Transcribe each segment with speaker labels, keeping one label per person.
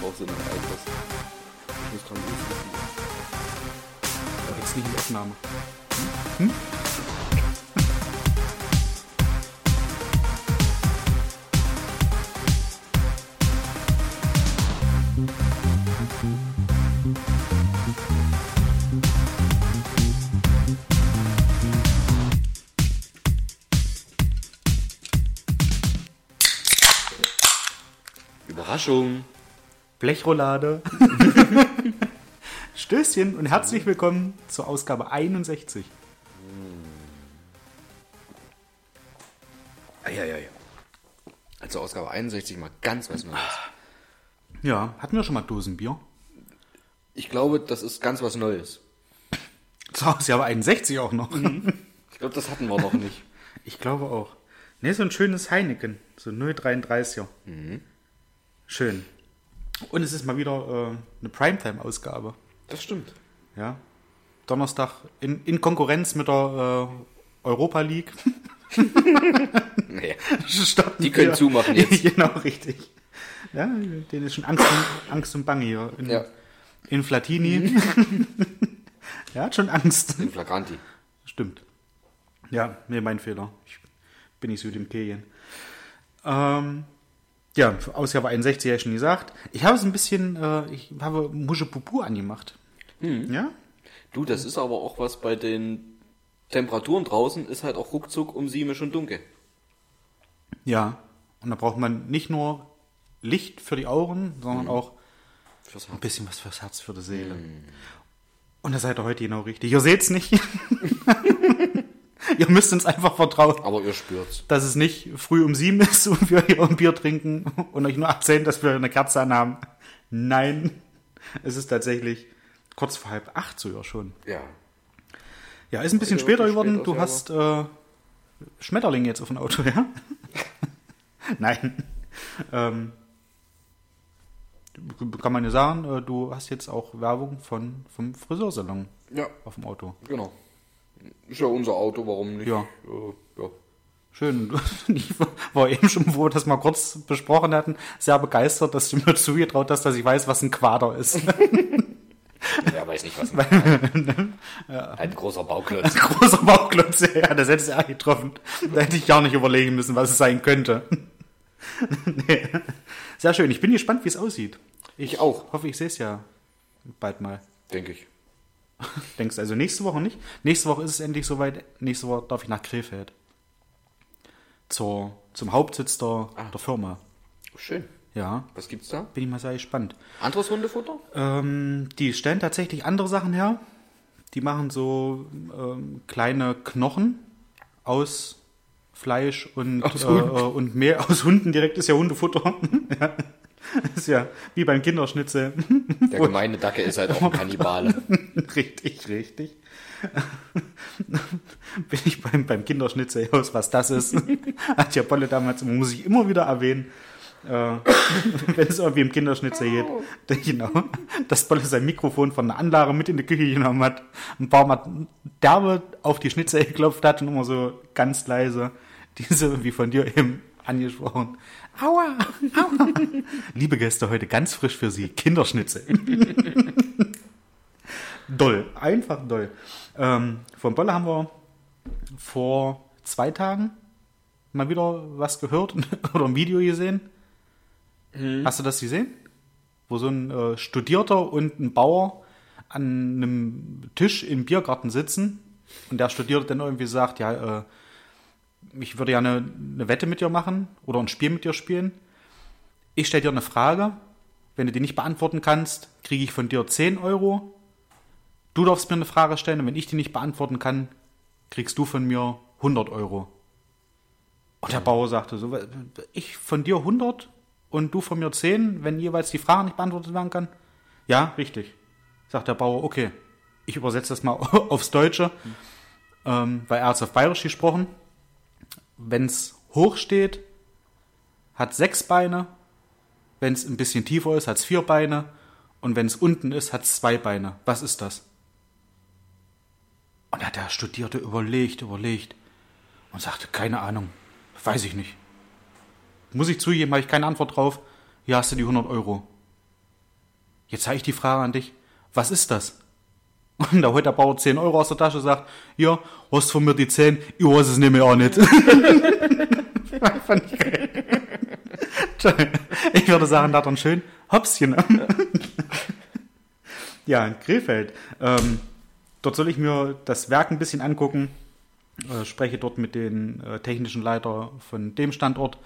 Speaker 1: brauchst du noch etwas. Ich muss dran rufen.
Speaker 2: Jetzt nicht in die Aufnahme.
Speaker 1: Überraschung.
Speaker 2: Blechroulade. Stößchen und herzlich willkommen zur Ausgabe 61.
Speaker 1: Eieiei. Also Ausgabe 61 mal ganz was Neues.
Speaker 2: Ja, hatten wir schon mal Dosenbier?
Speaker 1: Ich glaube, das ist ganz was Neues.
Speaker 2: Zur Ausgabe 61 auch noch.
Speaker 1: Ich glaube, das hatten wir noch nicht.
Speaker 2: Ich glaube auch. Ne, so ein schönes Heineken. So 0,33er. Schön. Und es ist mal wieder äh, eine Primetime-Ausgabe.
Speaker 1: Das stimmt.
Speaker 2: Ja. Donnerstag in, in Konkurrenz mit der äh, Europa League.
Speaker 1: Naja, Die können
Speaker 2: wir-
Speaker 1: zumachen jetzt.
Speaker 2: genau, richtig. Ja, denen ist schon Angst und, Angst und Bange hier. In,
Speaker 1: Ja.
Speaker 2: in Flatini. er hat schon Angst.
Speaker 1: in Flagranti.
Speaker 2: Stimmt. Ja, nee, mein Fehler. Ich bin nicht so dem Käjen. Ähm, ja, Ausgabe 61 habe ich schon gesagt. Ich habe es ein bisschen, äh, ich habe Musche-Pupu angemacht.
Speaker 1: Hm.
Speaker 2: Ja?
Speaker 1: Du, das ist aber auch was bei den Temperaturen draußen, ist halt auch ruckzuck um sieben schon dunkel.
Speaker 2: Ja. Und da braucht man nicht nur Licht für die Augen, sondern
Speaker 1: Hm.
Speaker 2: auch ein bisschen was fürs Herz, für die Seele. Und da seid ihr heute genau richtig. Ihr seht's nicht. ihr müsst uns einfach vertrauen,
Speaker 1: Aber ihr spürt's.
Speaker 2: dass es nicht früh um sieben ist und wir hier ein Bier trinken und euch nur erzählen, dass wir eine Kerze anhaben. Nein, es ist tatsächlich kurz vor halb acht sogar schon.
Speaker 1: Ja.
Speaker 2: Ja, ist ein bisschen
Speaker 1: Heute
Speaker 2: später geworden. Du hast äh, Schmetterling jetzt auf dem Auto, ja? Nein. Ähm, kann man ja sagen, äh, du hast jetzt auch Werbung von, vom Friseursalon
Speaker 1: Ja,
Speaker 2: auf dem Auto.
Speaker 1: genau. Ist ja unser Auto, warum nicht?
Speaker 2: Ja.
Speaker 1: Äh, ja.
Speaker 2: Schön. Ich war eben schon, wo wir das mal kurz besprochen hatten, sehr begeistert, dass du mir zugetraut hast, dass ich weiß, was ein Quader ist.
Speaker 1: Wer weiß nicht, was ein Ein großer Bauklotz.
Speaker 2: Großer Bauchklotz, ja, das hättest du ja getroffen. Da hätte ich gar nicht überlegen müssen, was es sein könnte. nee. Sehr schön. Ich bin gespannt, wie es aussieht.
Speaker 1: Ich auch,
Speaker 2: Hoffe, ich sehe es ja bald mal.
Speaker 1: denke ich.
Speaker 2: Denkst du also nächste Woche nicht? Nächste Woche ist es endlich soweit. Nächste Woche darf ich nach Krefeld. Zur, zum Hauptsitz der, der Firma.
Speaker 1: Schön.
Speaker 2: Ja,
Speaker 1: Was gibt's da?
Speaker 2: bin ich mal sehr gespannt.
Speaker 1: Anderes Hundefutter?
Speaker 2: Ähm, die stellen tatsächlich andere Sachen her. Die machen so ähm, kleine Knochen aus Fleisch und,
Speaker 1: Aus
Speaker 2: äh, äh, und Mehl. Aus Hunden direkt ist ja Hundefutter. ja. Ist ja wie beim Kinderschnitzel.
Speaker 1: Der gemeine Dacke ist halt auch ein Kannibale.
Speaker 2: richtig, richtig. Bin ich beim, beim Kinderschnitzel aus, was das ist. Hat ja Bolle damals, muss ich immer wieder erwähnen. Äh, wenn es irgendwie im Kinderschnitzel geht, dann genau, dass Bolle sein Mikrofon von der Anlage mit in die Küche genommen hat, ein paar Mal derbe auf die Schnitzel geklopft hat und immer so ganz leise diese, wie von dir eben angesprochen, aua, aua. Liebe Gäste, heute ganz frisch für Sie, Kinderschnitzel. doll, einfach doll. Ähm, von Bolle haben wir vor zwei Tagen mal wieder was gehört oder ein Video gesehen. Hast du das gesehen? Wo so ein äh, Studierter und ein Bauer an einem Tisch im Biergarten sitzen und der Studierte dann irgendwie sagt, ja, äh, ich würde ja eine, eine Wette mit dir machen oder ein Spiel mit dir spielen. Ich stelle dir eine Frage. Wenn du die nicht beantworten kannst, kriege ich von dir 10 Euro. Du darfst mir eine Frage stellen und wenn ich die nicht beantworten kann, kriegst du von mir 100 Euro. Und der Bauer sagte so, ich von dir 100 und du von mir 10, wenn jeweils die Frage nicht beantwortet werden kann? Ja, richtig. Sagt der Bauer, okay. Ich übersetze das mal aufs Deutsche, ähm, weil er hat es auf Bayerisch gesprochen. Wenn es hoch steht, hat sechs Beine. Wenn es ein bisschen tiefer ist, hat es vier Beine. Und wenn es unten ist, hat es zwei Beine. Was ist das? Und hat der Studierte überlegt, überlegt und sagte, keine Ahnung, weiß ich nicht. Muss ich zugeben, habe ich keine Antwort drauf. Hier hast du die 100 Euro. Jetzt habe ich die Frage an dich, was ist das? Und da holt der Bauer 10 Euro aus der Tasche und sagt, hier, hast von mir die 10, ich weiß es nämlich auch nicht. Ich würde sagen, da dann schön Hopschen. ja, in Krefeld. Ähm, dort soll ich mir das Werk ein bisschen angucken. Äh, spreche dort mit den äh, technischen Leiter von dem Standort.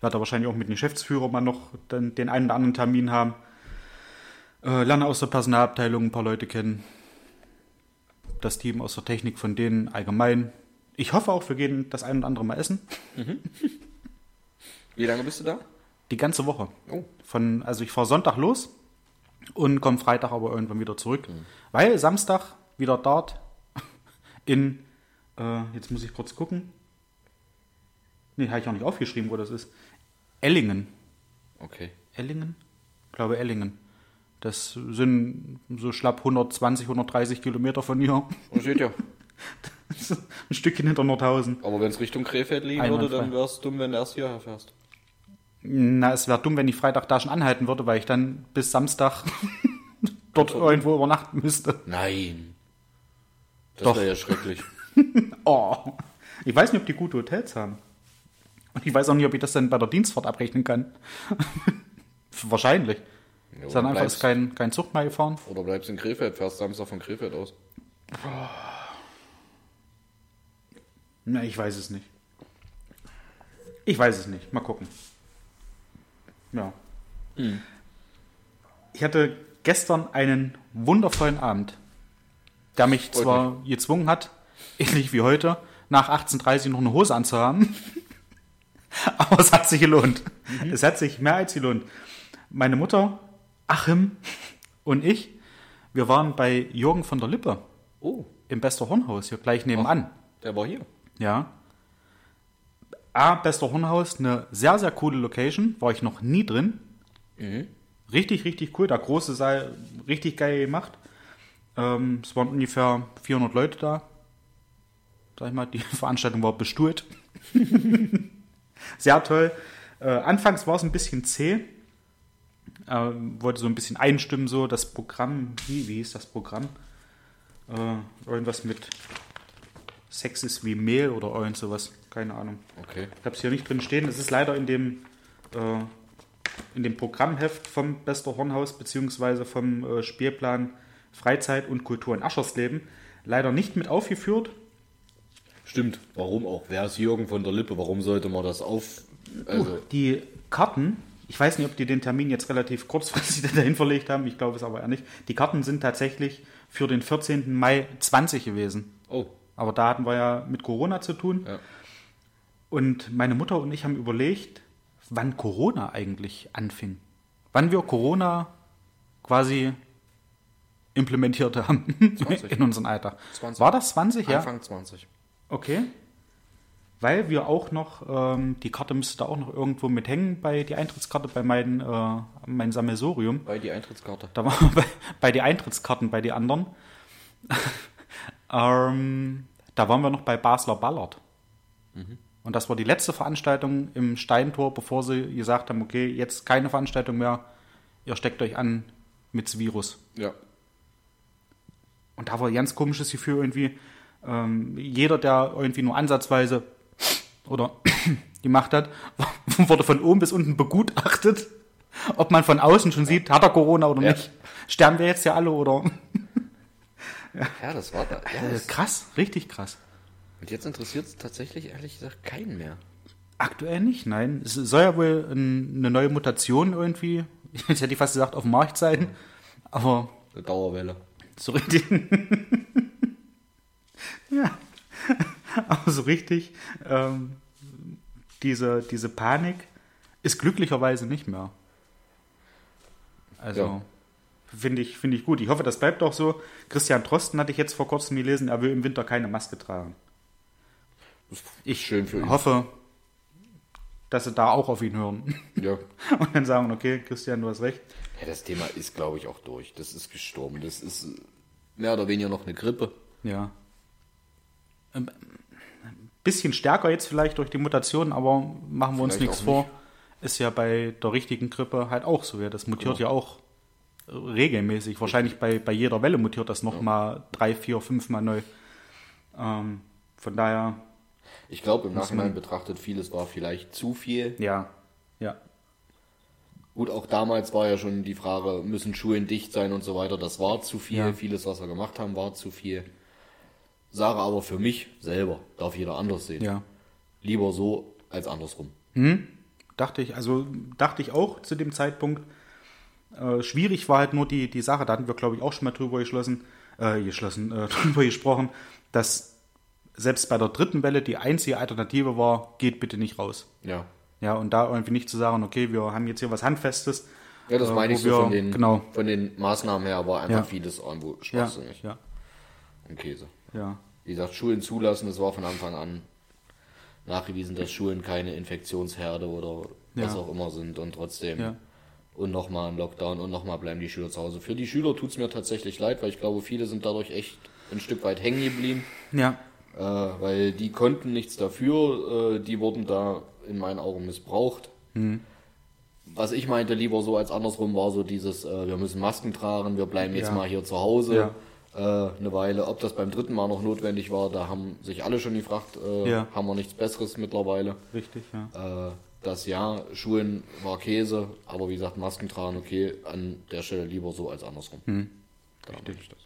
Speaker 2: Werde wahrscheinlich auch mit dem Geschäftsführer mal noch den, den einen oder anderen Termin haben. Äh, lerne aus der Personalabteilung ein paar Leute kennen. Das Team aus der Technik von denen allgemein. Ich hoffe auch, wir gehen das ein oder andere mal essen.
Speaker 1: Wie lange bist du da?
Speaker 2: Die ganze Woche.
Speaker 1: Oh.
Speaker 2: Von, also ich fahre Sonntag los und komme Freitag aber irgendwann wieder zurück. Weil Samstag wieder dort in, äh, jetzt muss ich kurz gucken. Nee, habe ich auch nicht aufgeschrieben, wo das ist. Ellingen.
Speaker 1: Okay.
Speaker 2: Ellingen? Ich glaube Ellingen. Das sind so schlapp 120, 130 Kilometer von hier.
Speaker 1: Und steht ja.
Speaker 2: Das ist ein Stückchen hinter Nordhausen.
Speaker 1: Aber wenn es Richtung Krefeld liegen
Speaker 2: Einwandfrei.
Speaker 1: würde, dann wäre es dumm, wenn du erst hierher fährst.
Speaker 2: Na, es wäre dumm, wenn ich Freitag da schon anhalten würde, weil ich dann bis Samstag dort irgendwo übernachten müsste.
Speaker 1: Nein. Das
Speaker 2: Doch.
Speaker 1: wäre ja schrecklich.
Speaker 2: Oh. Ich weiß nicht, ob die gute Hotels haben. Und ich weiß auch nicht, ob ich das dann bei der Dienstfahrt abrechnen kann. Wahrscheinlich.
Speaker 1: Ja,
Speaker 2: Ist dann einfach ist
Speaker 1: bleibst,
Speaker 2: kein, kein Zug mehr gefahren.
Speaker 1: oder bleibst in Krefeld, fährst Samstag von Krefeld aus.
Speaker 2: Na, ich weiß es nicht. Ich weiß es nicht. Mal gucken. Ja. Ich hatte gestern einen wundervollen Abend, der mich
Speaker 1: Freut
Speaker 2: zwar gezwungen hat, ähnlich wie heute, nach 18.30 noch eine Hose anzuhaben, aber es hat sich gelohnt. Es hat sich mehr als gelohnt. Meine Mutter, Achim und ich, wir waren bei Jürgen von der Lippe
Speaker 1: Oh,
Speaker 2: im Bester Hornhaus, hier gleich nebenan.
Speaker 1: der war hier.
Speaker 2: Ja. A, Bester Hornhaus, eine sehr, sehr coole Location. War ich noch nie drin. Richtig, richtig cool. Der große Saal, richtig geil gemacht. Ähm, es waren ungefähr 400 Leute da. Sag ich mal, die Veranstaltung war bestuhlt. sehr toll. Äh, anfangs war es ein bisschen zäh. Äh, wollte so ein bisschen einstimmen, so das Programm. Wie, wie hieß das Programm? Äh, irgendwas mit Sex ist wie Mehl oder irgend sowas. Keine Ahnung.
Speaker 1: Okay.
Speaker 2: Ich habe es hier nicht drin stehen. Es ist leider in dem, äh, in dem Programmheft vom Bester Hornhaus beziehungsweise vom äh, Spielplan Freizeit und Kultur in Aschersleben leider nicht mit aufgeführt.
Speaker 1: Stimmt. Warum auch? Wer ist Jürgen von der Lippe? Warum sollte man das auf... Also,
Speaker 2: Die Karten, ich weiß nicht, ob die den Termin jetzt relativ kurzfristig dahin verlegt haben, ich glaube es aber eher nicht. Die Karten sind tatsächlich für den 14. Mai 20 gewesen.
Speaker 1: oh,
Speaker 2: Aber da hatten wir ja mit Corona zu tun.
Speaker 1: ja.
Speaker 2: Und meine Mutter und ich haben überlegt, wann Corona eigentlich anfing. Wann wir Corona quasi implementiert haben
Speaker 1: 20.
Speaker 2: in unseren Alltag.
Speaker 1: 20.
Speaker 2: War das 20? Ja.
Speaker 1: Anfang 20.
Speaker 2: Okay. Weil wir auch noch, ähm, die Karte müsste da auch noch irgendwo mit hängen bei die Eintrittskarte bei meinem äh, mein Sammelsorium.
Speaker 1: Bei die Eintrittskarte.
Speaker 2: Da waren wir bei, bei die Eintrittskarten bei die anderen. ähm, da waren wir noch bei Basler Ballard. Und das war die letzte Veranstaltung im Steintor, bevor sie gesagt haben, okay, jetzt keine Veranstaltung mehr, ihr steckt euch an mit Virus.
Speaker 1: Ja.
Speaker 2: Und da war ein ganz komisches Gefühl irgendwie. Ähm, jeder, der irgendwie nur ansatzweise oder gemacht hat, wurde von oben bis unten begutachtet, ob man von außen schon sieht, hat er Corona oder
Speaker 1: Ja.
Speaker 2: nicht. Sterben wir jetzt ja alle oder?
Speaker 1: Ja, das war da. Ja, das,
Speaker 2: krass, richtig krass.
Speaker 1: und jetzt interessiert es tatsächlich ehrlich gesagt keinen mehr.
Speaker 2: Aktuell nicht, nein. Es soll ja wohl ein, eine neue Mutation irgendwie, jetzt hätte ich fast gesagt, auf dem Markt sein. Aber
Speaker 1: Eine Dauerwelle.
Speaker 2: so richtig. ja. Aber so richtig, ähm, diese, diese Panik ist glücklicherweise nicht mehr. Also,
Speaker 1: Ja.
Speaker 2: finde ich, finde ich gut. Ich hoffe, das bleibt auch so. Christian Drosten hatte ich jetzt vor kurzem gelesen, er will im Winter keine Maske tragen. Ich
Speaker 1: Schön für ihn.
Speaker 2: hoffe, dass sie da auch auf ihn hören.
Speaker 1: Ja.
Speaker 2: Und dann sagen, okay, Christian, du hast recht.
Speaker 1: ja, das Thema ist, glaube ich, auch durch. Das ist gestorben. Das ist mehr oder weniger noch eine Grippe.
Speaker 2: Ja. Bisschen stärker jetzt vielleicht durch die Mutation, aber machen wir uns nichts vor. Ist ja bei der richtigen Grippe halt auch so. Ja. Das mutiert ja auch regelmäßig. Wahrscheinlich bei, bei jeder Welle mutiert das nochmal drei, vier, fünf Mal neu. Ähm, von daher,
Speaker 1: Ich glaube, im Nachhinein betrachtet, vieles war vielleicht zu viel.
Speaker 2: ja, ja,
Speaker 1: Gut, auch damals war ja schon die Frage, müssen Schulen dicht sein und so weiter. Das war zu viel.
Speaker 2: Ja.
Speaker 1: Vieles, was wir gemacht haben, war zu viel. Sage aber für mich selber, darf jeder anders sehen.
Speaker 2: ja.
Speaker 1: Lieber so als andersrum.
Speaker 2: Dachte ich, also dachte ich auch zu dem Zeitpunkt. Äh, schwierig war halt nur die, die Sache, da hatten wir, glaube ich, auch schon mal drüber geschlossen, äh, geschlossen, äh, drüber gesprochen, dass selbst bei der dritten Welle die einzige Alternative war, geht bitte nicht raus.
Speaker 1: Ja.
Speaker 2: Ja, und da irgendwie nicht zu sagen, okay, wir haben jetzt hier was Handfestes.
Speaker 1: Ja, das
Speaker 2: äh,
Speaker 1: meine ich so
Speaker 2: wir-
Speaker 1: von den,
Speaker 2: Genau.
Speaker 1: von den Maßnahmen her, aber einfach
Speaker 2: Ja.
Speaker 1: vieles irgendwo
Speaker 2: Ja,
Speaker 1: schwachsinnig
Speaker 2: ja,
Speaker 1: und Käse.
Speaker 2: Ja.
Speaker 1: Wie gesagt, Schulen zulassen, das war von Anfang an nachgewiesen, dass Schulen keine Infektionsherde oder was
Speaker 2: Ja.
Speaker 1: auch immer sind und trotzdem
Speaker 2: Ja.
Speaker 1: und nochmal ein Lockdown und nochmal bleiben die Schüler zu Hause. Für die Schüler tut es mir tatsächlich leid, weil ich glaube, viele sind dadurch echt ein Stück weit hängen geblieben,
Speaker 2: Ja,
Speaker 1: äh, weil die konnten nichts dafür, äh, die wurden da in meinen Augen missbraucht.
Speaker 2: Mhm.
Speaker 1: Was ich meinte, lieber so als andersrum war so dieses, äh, wir müssen Masken tragen, wir bleiben jetzt
Speaker 2: Ja.
Speaker 1: mal hier zu Hause
Speaker 2: Ja.
Speaker 1: Äh, eine Weile. Ob das beim dritten Mal noch notwendig war, da haben sich alle schon gefragt, äh,
Speaker 2: Ja.
Speaker 1: haben wir nichts Besseres mittlerweile.
Speaker 2: richtig, ja.
Speaker 1: Äh, das ja, Schulen war Käse, aber wie gesagt, Masken tragen, okay, an der Stelle lieber so als andersrum.
Speaker 2: Mhm.
Speaker 1: Da ich das.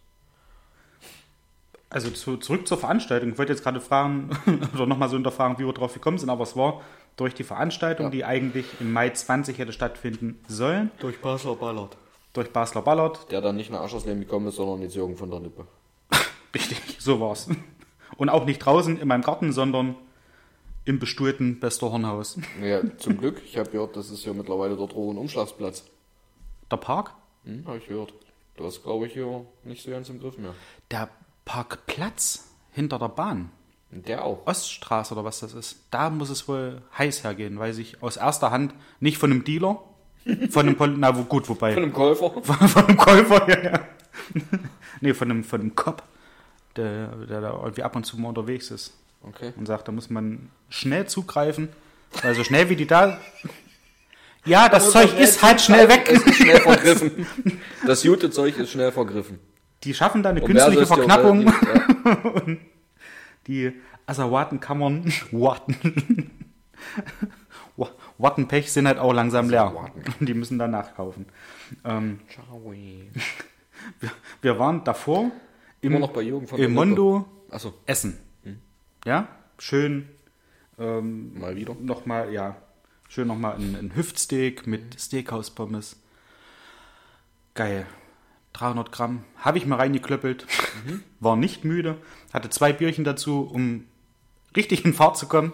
Speaker 2: Also zu, zurück zur Veranstaltung. Ich wollte jetzt gerade fragen, oder nochmal so hinterfragen, wie wir drauf gekommen sind, aber es war durch die Veranstaltung,
Speaker 1: Ja.
Speaker 2: die eigentlich im Mai 20 hätte stattfinden sollen,
Speaker 1: Durch Basler Ballard.
Speaker 2: Durch Basler Ballard.
Speaker 1: Der dann nicht nach Aschersleben gekommen ist, sondern jetzt Jürgen von der Lippe.
Speaker 2: Richtig, so war's. Und auch nicht draußen in meinem Garten, sondern im bestuhlten Westerhornhaus.
Speaker 1: Ja, zum Glück. Ich habe gehört, das ist ja mittlerweile dort oben ein Umschlagsplatz.
Speaker 2: Der Park?
Speaker 1: Hm, habe ich gehört. Das ist, glaube ich, hier nicht so ganz im Griff mehr.
Speaker 2: Der Parkplatz hinter der Bahn.
Speaker 1: Der auch.
Speaker 2: Oststraße oder was das ist. Da muss es wohl heiß hergehen, weiß ich aus erster Hand, nicht von einem Dealer, von einem, Pol na gut, wobei.
Speaker 1: Von einem Käufer.
Speaker 2: Von, von einem Käufer, ja, ja. nee, von einem, von einem Cop, der, der da irgendwie ab und zu mal unterwegs ist
Speaker 1: Okay.
Speaker 2: und sagt, da muss man schnell zugreifen, weil so schnell wie die da. Ja, das
Speaker 1: man
Speaker 2: Zeug ist halt schnell weg.
Speaker 1: Es ist schnell vergriffen. Das gute Zeug ist schnell vergriffen.
Speaker 2: Die schaffen da eine
Speaker 1: Und
Speaker 2: künstliche
Speaker 1: die-
Speaker 2: Verknappung.
Speaker 1: Ja,
Speaker 2: Die Asservatenkammern, Watten, Wa- Wattenpech sind halt auch langsam leer. Die müssen da nachkaufen. Ähm,
Speaker 1: Ciao.
Speaker 2: wir waren davor
Speaker 1: Immer noch bei Jürgen von
Speaker 2: im. Mondo
Speaker 1: Achso,
Speaker 2: essen. Ja, schön ähm,
Speaker 1: mal wieder.
Speaker 2: nochmal, ja, schön nochmal ein, ein Hüftsteak mit Steakhouse-Pommes. Geil. 300 Gramm. Habe ich mal reingeklöppelt. War nicht müde. Hatte zwei Bierchen dazu, um richtig in Fahrt zu kommen.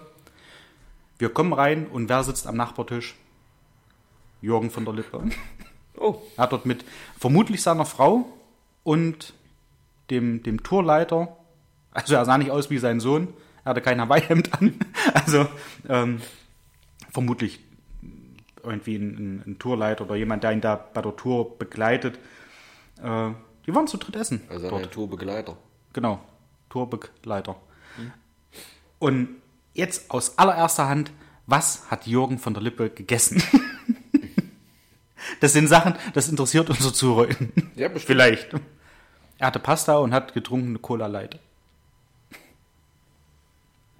Speaker 2: Wir kommen rein und wer sitzt am Nachbartisch? Jürgen von der Lippe.
Speaker 1: Oh,
Speaker 2: Er hat dort mit vermutlich seiner Frau und dem, dem Tourleiter, also er sah nicht aus wie sein Sohn, er hatte kein Hawaii-Hemd an, also ähm, vermutlich irgendwie ein, ein, ein Tourleiter oder jemand, der ihn da bei der Tour begleitet. Äh, die waren zu dritt essen.
Speaker 1: also
Speaker 2: dort.
Speaker 1: ein Tourbegleiter.
Speaker 2: Genau, Tourbegleiter. Und jetzt aus allererster Hand, was hat Jürgen von der Lippe gegessen? das sind Sachen, das interessiert unsere Zuhörer.
Speaker 1: Ja, bestimmt.
Speaker 2: Vielleicht. Er hatte Pasta und hat getrunken eine Cola Light.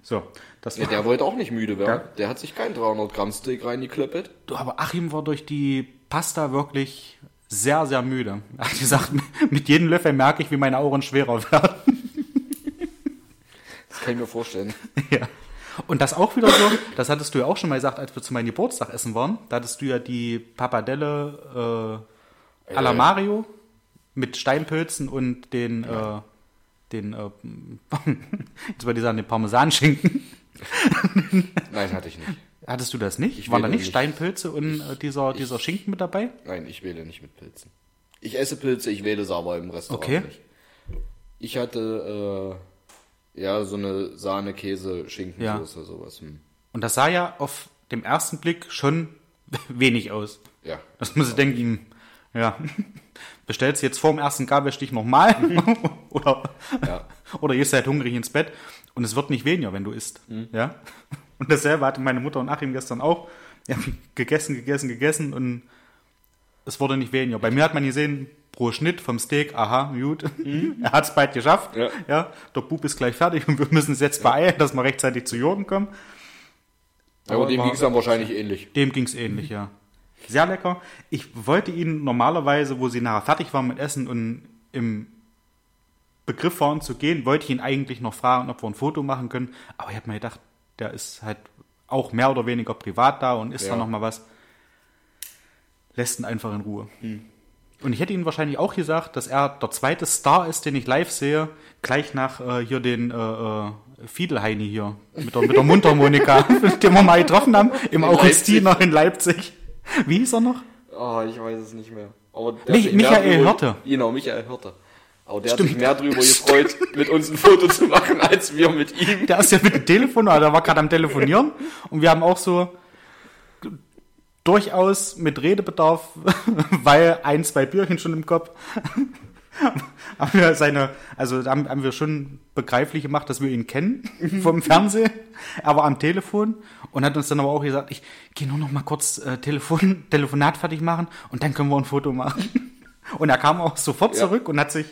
Speaker 2: So, das
Speaker 1: Ja,
Speaker 2: war.
Speaker 1: der wollte auch nicht müde werden.
Speaker 2: Ja.
Speaker 1: Der hat sich kein 300 Gramm Steak reingeklöppelt.
Speaker 2: Du, aber Achim war durch die Pasta wirklich sehr, sehr müde. Er hat gesagt, mit jedem Löffel merke ich, wie meine Augen schwerer werden.
Speaker 1: Das kann ich mir vorstellen.
Speaker 2: Ja. Und das auch wieder so, das hattest du ja auch schon mal gesagt, als wir zu meinem Geburtstag essen waren. Da hattest du ja die Pappardelle äh, à la
Speaker 1: Äh.
Speaker 2: Mario mit Steinpilzen und den, äh, den äh, jetzt wollte ich sagen, den Parmesanschinken.
Speaker 1: Nein, hatte ich nicht.
Speaker 2: Hattest du das nicht?
Speaker 1: Ich
Speaker 2: Waren da nicht
Speaker 1: nicht.
Speaker 2: Steinpilze und äh, dieser, dieser Schinken mit dabei?
Speaker 1: Nein, ich wähle nicht mit Pilzen. Ich esse Pilze, ich wähle sie aber im Restaurant
Speaker 2: Okay.
Speaker 1: nicht. Ich hatte äh, ja so eine Sahne, Käse, Schinkensoße, sowas. Hm.
Speaker 2: Und das sah ja auf dem ersten Blick schon wenig aus.
Speaker 1: Ja.
Speaker 2: Das muss ich denken, ja, bestellst du jetzt vor dem ersten Gabelstich nochmal oder,
Speaker 1: Ja.
Speaker 2: oder gehst halt hungrig ins Bett und es wird nicht weniger, wenn du isst. Ja? Und dasselbe hatte meine Mutter und Achim gestern auch. Die haben gegessen, gegessen, gegessen und es wurde nicht weniger. Bei mir hat man gesehen, pro Schnitt vom Steak, aha, gut, er hat es bald geschafft.
Speaker 1: Ja.
Speaker 2: Ja. der Bub ist gleich fertig und wir müssen es jetzt beeilen, dass wir rechtzeitig zu Jürgen kommen.
Speaker 1: Aber dem
Speaker 2: war-
Speaker 1: ging es dann wahrscheinlich ähnlich.
Speaker 2: Dem ging es ähnlich, ja. Sehr lecker. Ich wollte ihn normalerweise, wo sie nachher fertig waren mit Essen und im Begriff waren zu gehen, wollte ich ihn eigentlich noch fragen, ob wir ein Foto machen können. Aber ich habe mir gedacht, der ist halt auch mehr oder weniger privat da und isst
Speaker 1: Ja.
Speaker 2: da noch mal was. Lässt ihn einfach in Ruhe. Und ich hätte Ihnen wahrscheinlich auch gesagt, dass er der zweite Star ist, den ich live sehe, gleich nach äh, hier den äh, äh, Fiedelheini hier mit der, mit der Mundharmonika, den wir mal getroffen haben, im Augustiner in Leipzig. Wie hieß er noch?
Speaker 1: Oh, ich weiß es nicht mehr. Aber
Speaker 2: Mich- Michael
Speaker 1: drüber-
Speaker 2: Hirte.
Speaker 1: Genau, Michael Hirte. Aber der
Speaker 2: Stimmt.
Speaker 1: hat sich mehr drüber gefreut, mit uns ein Foto zu machen, als wir mit ihm.
Speaker 2: Der ist ja mit dem Telefon, oder der war gerade am Telefonieren und wir haben auch so durchaus mit Redebedarf, weil ein, zwei Bierchen schon im Kopf, haben wir seine, also haben, haben wir schon begreiflich gemacht, dass wir ihn kennen vom Fernsehen. Er war am Telefon und hat uns dann aber auch gesagt, ich gehe nur noch mal kurz äh, Telefon, Telefonat fertig machen und dann können wir ein Foto machen. Und er kam auch sofort
Speaker 1: Ja.
Speaker 2: zurück und hat sich,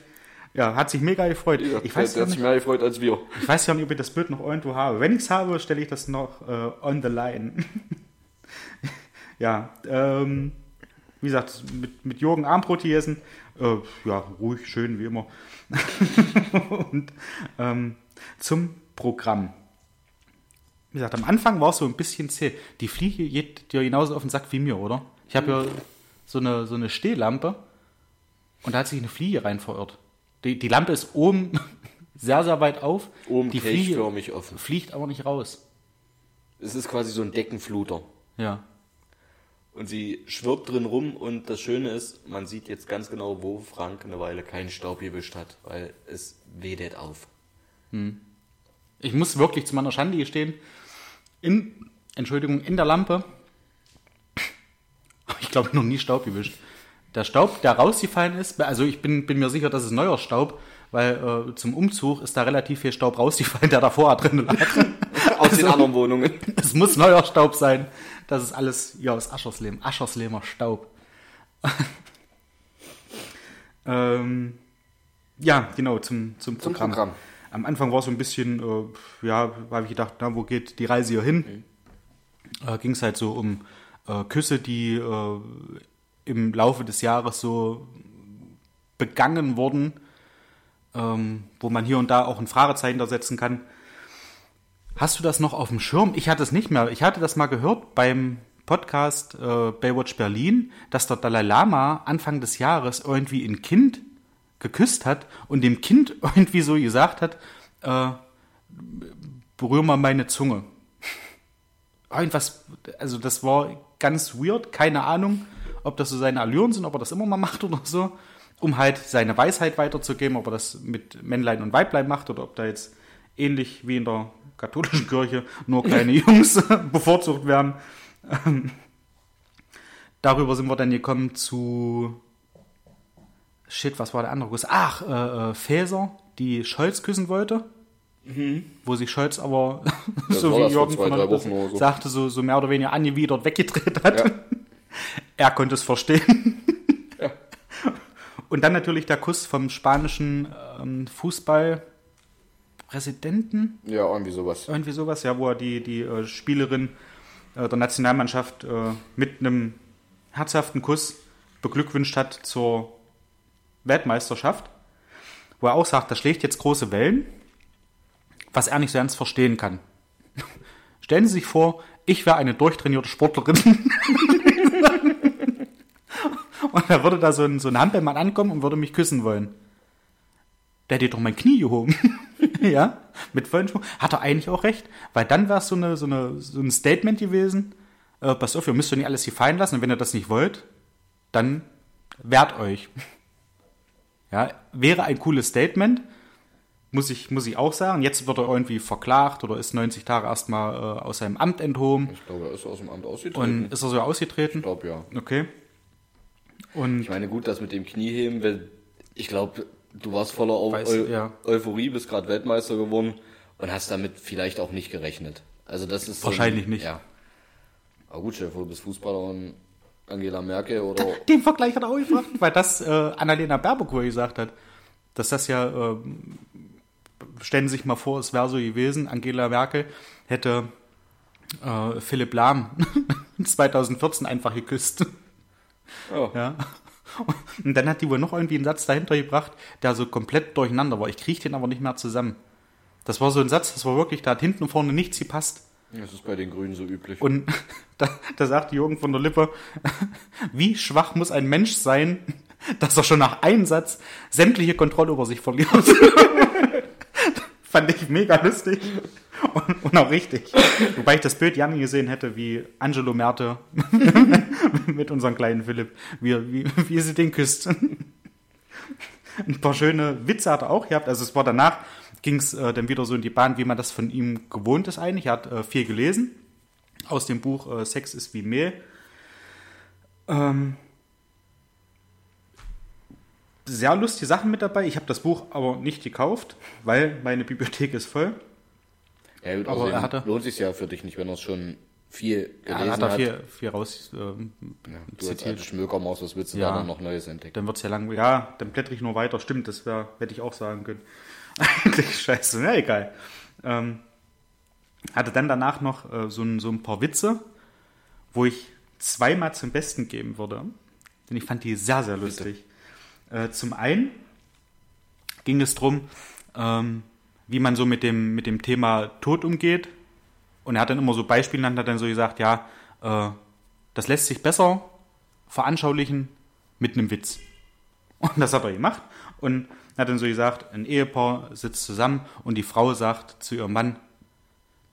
Speaker 2: ja, hat sich mega gefreut.
Speaker 1: Ja,
Speaker 2: ich weiß
Speaker 1: der hat sich mehr gefreut als wir.
Speaker 2: ich weiß ja nicht, ob ich das Bild noch irgendwo habe. Wenn ich es habe, stelle ich das noch äh, on the line. Ja, ähm, wie gesagt, mit, mit Jürgen Armbrot essen. Äh, ja, ruhig, schön, wie immer. Und ähm, zum Programm. Wie gesagt, am Anfang war es so ein bisschen zäh. Die Fliege geht dir genauso auf den Sack wie mir, oder? Ich habe ja so eine, so eine Stehlampe und da hat sich eine Fliege rein verirrt. Die, die Lampe ist oben sehr, sehr weit auf.
Speaker 1: Oben
Speaker 2: die Fliege
Speaker 1: offen.
Speaker 2: fliegt aber nicht raus.
Speaker 1: Es ist quasi so ein Deckenfluter.
Speaker 2: Ja.
Speaker 1: Und sie schwirrt drin rum und das Schöne ist, man sieht jetzt ganz genau, wo Frank eine Weile keinen Staub gewischt hat, weil es wedelt auf.
Speaker 2: Ich muss wirklich zu meiner Schande gestehen, in, Entschuldigung, in der Lampe habe ich glaube noch nie Staub gewischt. Der Staub, der rausgefallen ist, also ich bin, bin mir sicher, das ist neuer Staub, weil äh, zum Umzug ist da relativ viel Staub rausgefallen, der davor drin lag.
Speaker 1: Aus den anderen Wohnungen.
Speaker 2: Es muss neuer Staub sein. Das ist alles ja aus Aschersleben. Ascherslehmer Staub. ähm, ja, genau, zum, zum,
Speaker 1: Zum
Speaker 2: Programm.
Speaker 1: Programm.
Speaker 2: Am Anfang war es so ein bisschen, äh, ja, habe ich gedacht, na, wo geht die Reise hier hin? Äh, Ging es halt so um äh, Küsse, die äh, im Laufe des Jahres so begangen wurden, ähm, wo man hier und da auch ein Fragezeichen da setzen kann. Hast du das noch auf dem Schirm? Ich hatte es nicht mehr. Ich hatte das mal gehört beim Podcast äh, Baywatch Berlin, dass der Dalai Lama Anfang des Jahres irgendwie ein Kind geküsst hat und dem Kind irgendwie so gesagt hat, äh, berühr mal meine Zunge. Irgendwas, also das war ganz weird, keine Ahnung, ob das so seine Allüren sind, ob er das immer mal macht oder so, um halt seine Weisheit weiterzugeben, ob er das mit Männlein und Weiblein macht oder ob da jetzt ähnlich wie in der katholischen Kirche nur kleine Jungs bevorzugt werden. Ähm, darüber sind wir dann gekommen zu Shit, was war der andere Kuss? Ach, äh, äh, Faeser, die Scholz küssen wollte. Wo sich Scholz aber, so wie Jürgen
Speaker 1: zwei,
Speaker 2: von der
Speaker 1: so.
Speaker 2: sagte, so, so mehr oder weniger angewidert weggedreht hat.
Speaker 1: Ja.
Speaker 2: Er konnte es verstehen.
Speaker 1: Ja.
Speaker 2: Und dann natürlich der Kuss vom spanischen ähm, Fußballpräsidenten,
Speaker 1: Ja, irgendwie sowas.
Speaker 2: irgendwie sowas, ja, wo er die, die äh, Spielerin äh, der Nationalmannschaft äh, mit einem herzhaften Kuss beglückwünscht hat zur Weltmeisterschaft, wo er auch sagt, das schlägt jetzt große Wellen, was er nicht so ganz verstehen kann. Stellen Sie sich vor, ich wäre eine durchtrainierte Sportlerin. und da würde da so ein, so ein Hampelmann ankommen und würde mich küssen wollen. Der hätte doch mein Knie gehoben. ja, mit vollen Schwung. Hat er eigentlich auch recht, weil dann wäre es so, eine, so, eine, so ein Statement gewesen. Äh, pass auf, ihr müsst doch nicht alles hier fallen lassen und wenn ihr das nicht wollt, dann wehrt euch. Ja, wäre ein cooles Statement, muss ich, muss ich auch sagen. Jetzt wird er irgendwie verklagt oder ist 90 Tage erstmal äh, aus seinem Amt enthoben
Speaker 1: Ich glaube, er ist aus dem Amt ausgetreten.
Speaker 2: und ist er so ausgetreten.
Speaker 1: ich glaube, ja.
Speaker 2: Okay. Und
Speaker 1: Ich meine, gut, das mit dem Knieheben, weil ich glaube, du warst voller Eu
Speaker 2: Weiß,
Speaker 1: Eu
Speaker 2: ja.
Speaker 1: Euphorie, bist gerade Weltmeister geworden und hast damit vielleicht auch nicht gerechnet. Also das ist so
Speaker 2: Wahrscheinlich
Speaker 1: ein-
Speaker 2: nicht.
Speaker 1: Ja. Aber gut, vor, du bist Fußballer und Angela Merkel oder.
Speaker 2: Den Vergleich hat er auch gebracht, weil das äh, Annalena Baerbock wohl gesagt hat. Dass das ja, äh, stellen Sie sich mal vor, es wäre so gewesen, Angela Merkel hätte äh, Philipp Lahm 2014 einfach geküsst.
Speaker 1: Oh.
Speaker 2: Ja. Und dann hat die wohl noch irgendwie einen Satz dahinter gebracht, der so komplett durcheinander war. Ich kriege den aber nicht mehr zusammen. Das war so ein Satz, das war wirklich, da hat hinten und vorne nichts gepasst.
Speaker 1: Das ist bei den Grünen so üblich.
Speaker 2: Und da, da sagt Jürgen von der Lippe, wie schwach muss ein Mensch sein, dass er schon nach einem Satz sämtliche Kontrolle über sich verliert. Fand ich mega lustig und, und auch richtig. Wobei ich das Bild gerne gesehen hätte, wie Angelo Merte mit unserem kleinen Philipp, wie, wie, wie sie den küsst. Ein paar schöne Witze hat er auch gehabt. Also es war danach, ging es äh, dann wieder so in die Bahn, wie man das von ihm gewohnt ist eigentlich. Er hat äh, viel gelesen aus dem Buch äh, Sex ist wie Mehl. Ähm, sehr lustige Sachen mit dabei. Ich habe das Buch aber nicht gekauft, weil meine Bibliothek ist voll.
Speaker 1: Ja, gut,
Speaker 2: aber er hatte-
Speaker 1: lohnt sich ja für dich nicht, wenn er es schon viel gelesen
Speaker 2: hat er
Speaker 1: hat.
Speaker 2: viel, viel raus ähm,
Speaker 1: Ja, du als
Speaker 2: zitiert.
Speaker 1: alte Schmökermaus, was willst du
Speaker 2: Ja.
Speaker 1: da dann noch Neues entdecken?
Speaker 2: Dann wird's ja lang. Ja, dann blättere ich nur weiter. Stimmt, das wär, hätte ich auch sagen können. Eigentlich scheiße. Na egal. Ähm, hatte dann danach noch äh, so, ein, so ein paar Witze, wo ich zweimal zum Besten geben würde. Denn ich fand die sehr, sehr lustig. Äh, zum einen ging es darum, ähm, wie man so mit dem, mit dem Thema Tod umgeht. Und er hat dann immer so Beispiele genannt, hat dann so gesagt, ja, äh, das lässt sich besser veranschaulichen mit einem Witz. Und das hat er gemacht. Und hat dann so gesagt, ein Ehepaar sitzt zusammen und die Frau sagt zu ihrem Mann,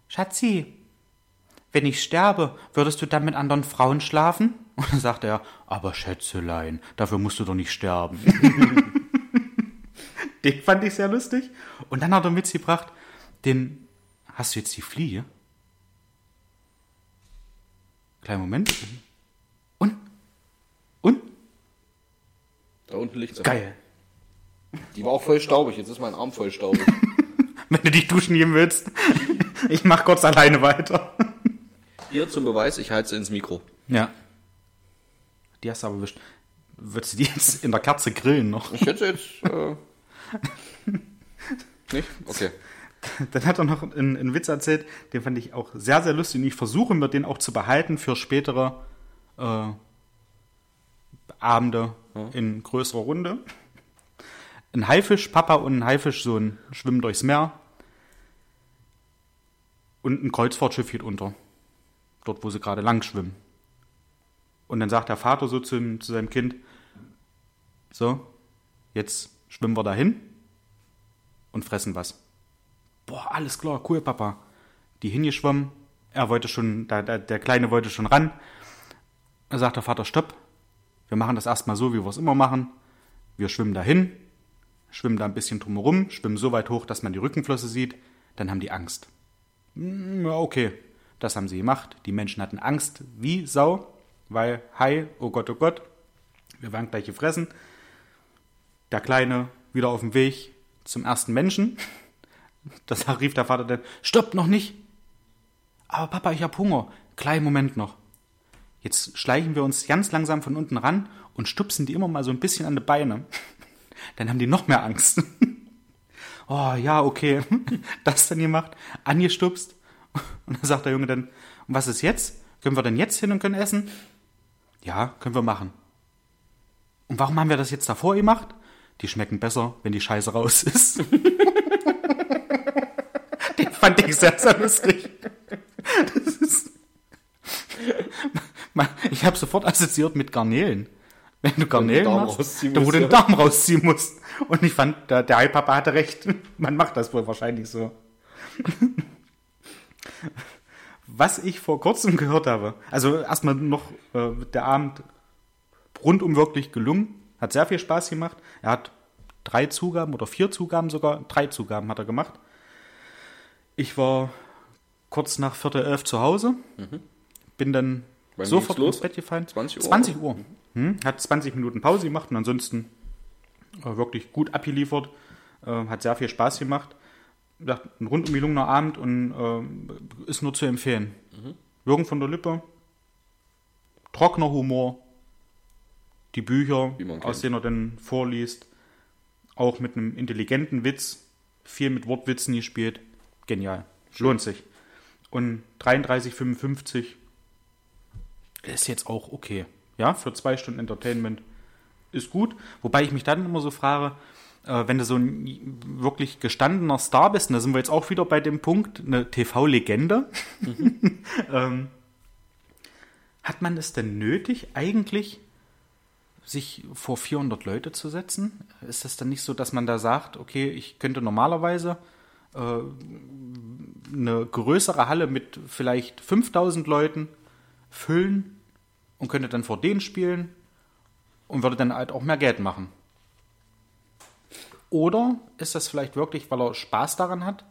Speaker 2: Schatzi, wenn ich sterbe, würdest du dann mit anderen Frauen schlafen? Und dann sagt er, aber Schätzelein, dafür musst du doch nicht sterben. den fand ich sehr lustig. Und dann hat er mitgebracht, den, hast du jetzt die Fliege? Kleinen Moment. Und? Und?
Speaker 1: Da unten liegt sie.
Speaker 2: Geil.
Speaker 1: Die war auch voll staubig, jetzt ist mein Arm voll staubig.
Speaker 2: Wenn du dich duschen gehen willst. Ich mach kurz alleine weiter.
Speaker 1: Hier zum Beweis, ich halte sie ins Mikro.
Speaker 2: Ja. Die hast du aber erwischt. Würdest du die jetzt in der Kerze grillen noch?
Speaker 1: Ich hätte jetzt. Äh, nicht? Okay.
Speaker 2: Dann hat er noch einen, einen Witz erzählt, den fand ich auch sehr, sehr lustig und ich versuche mir den auch zu behalten für spätere äh, Abende in größerer Runde. Ein Haifisch, Papa und ein Haifischsohn schwimmen durchs Meer und ein Kreuzfahrtschiff geht unter. Dort, wo sie gerade lang schwimmen. Und dann sagt der Vater so zu, zu seinem Kind, so, jetzt schwimmen wir dahin und fressen was. Boah, alles klar, cool, Papa. Die hingeschwommen, er wollte schon, der, der, der Kleine wollte schon ran. Da sagt der Vater, stopp, wir machen das erstmal so, wie wir es immer machen. Wir schwimmen dahin, schwimmen da ein bisschen drumherum, schwimmen so weit hoch, dass man die Rückenflosse sieht, dann haben die Angst. Hm, Ja, okay, das haben sie gemacht. Die Menschen hatten Angst wie Sau, weil, hi, oh Gott, oh Gott, wir waren gleich gefressen. Der Kleine wieder auf dem Weg zum ersten Menschen. Das rief der Vater dann, stopp, noch nicht. Aber Papa, ich hab Hunger. Kleinen Moment noch. Jetzt schleichen wir uns ganz langsam von unten ran und stupsen die immer mal so ein bisschen an die Beine. Dann haben die noch mehr Angst. Oh, ja, okay. Das dann gemacht, angestupst. Und dann sagt der Junge dann, was ist jetzt? Können wir denn jetzt hin und können essen? Ja, können wir machen. Und warum haben wir das jetzt davor gemacht? Die schmecken besser, wenn die Scheiße raus ist. Den fand ich sehr, sehr lustig. Das ist ich habe sofort assoziiert mit Garnelen. Wenn du Garnelen machst,
Speaker 1: rausziehen
Speaker 2: da wo du den. Darm rausziehen musst. Und ich fand, der, der Heilpapa hatte recht. Man macht das wohl wahrscheinlich so. Was ich vor kurzem gehört habe, also erstmal noch äh, der Abend rundum wirklich gelungen, hat sehr viel Spaß gemacht. Er hat drei Zugaben oder vier Zugaben sogar, drei Zugaben hat er gemacht. Ich war kurz nach Viertel elf zu Hause, bin dann
Speaker 1: Mhm. Wann
Speaker 2: sofort ins Bett gefallen.
Speaker 1: 20 Uhr?
Speaker 2: 20 Uhr. Hm, hat 20 Minuten Pause gemacht und ansonsten äh, wirklich gut abgeliefert. Äh, hat sehr viel Spaß gemacht. Ein rundum gelungener Abend und äh, ist nur zu empfehlen.
Speaker 1: Mhm.
Speaker 2: Jürgen von der Lippe, trockener Humor, die Bücher, aus denen er dann vorliest. Auch mit einem intelligenten Witz, viel mit Wortwitzen gespielt. Genial. Lohnt sich. Und 33,55 ist jetzt auch okay. Ja, für zwei Stunden Entertainment ist gut. Wobei ich mich dann immer so frage, äh, wenn du so ein wirklich gestandener Star bist, und da sind wir jetzt auch wieder bei dem Punkt, eine TV-Legende, ähm, hat man es denn nötig, eigentlich sich vor 400 Leute zu setzen? Ist das dann nicht so, dass man da sagt, okay, ich könnte normalerweise äh, eine größere Halle mit vielleicht 5000 Leuten füllen und könnte dann vor denen spielen und würde dann halt auch mehr Geld machen? Oder ist das vielleicht wirklich, weil er Spaß daran hat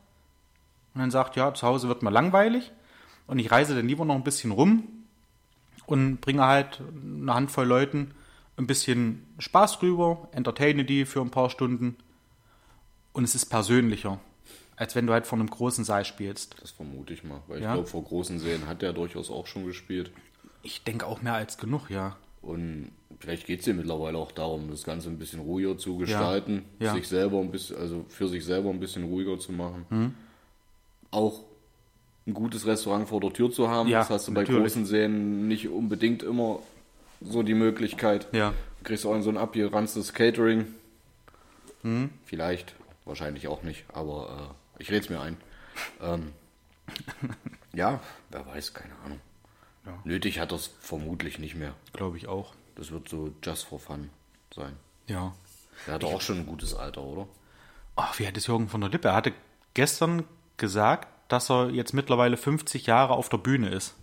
Speaker 2: und dann sagt, ja, zu Hause wird mir langweilig und ich reise dann lieber noch ein bisschen rum und bringe halt eine Handvoll Leuten ein bisschen Spaß rüber, entertaine die für ein paar Stunden und es ist persönlicher, als wenn du halt vor einem großen Saal spielst.
Speaker 1: Das vermute ich mal. Weil
Speaker 2: Ja.
Speaker 1: ich glaube, vor großen Serien hat er durchaus auch schon gespielt.
Speaker 2: Ich denke auch mehr als genug, ja.
Speaker 1: Und vielleicht geht es ihm mittlerweile auch darum, das Ganze ein bisschen ruhiger zu gestalten,
Speaker 2: Ja.
Speaker 1: sich selber ein bisschen, also für sich selber ein bisschen ruhiger zu machen.
Speaker 2: Mhm.
Speaker 1: Auch ein gutes Restaurant vor der Tür zu haben.
Speaker 2: Ja,
Speaker 1: das hast du bei
Speaker 2: natürlich.
Speaker 1: großen Serien nicht unbedingt immer so die Möglichkeit.
Speaker 2: Ja.
Speaker 1: Du kriegst auch so ein abgeranztes Catering.
Speaker 2: Mhm.
Speaker 1: Vielleicht, wahrscheinlich auch nicht, aber äh, ich rede es mir ein. Ähm, ja, wer weiß, keine Ahnung.
Speaker 2: Ja.
Speaker 1: Nötig hat das vermutlich nicht mehr.
Speaker 2: Glaube ich auch.
Speaker 1: Das wird so just for fun sein.
Speaker 2: Ja.
Speaker 1: Er hat auch schon ein gutes Alter, oder?
Speaker 2: Ach, wie hat es Jürgen von der Lippe? Er hatte gestern gesagt, dass er jetzt mittlerweile 50 Jahre auf der Bühne ist.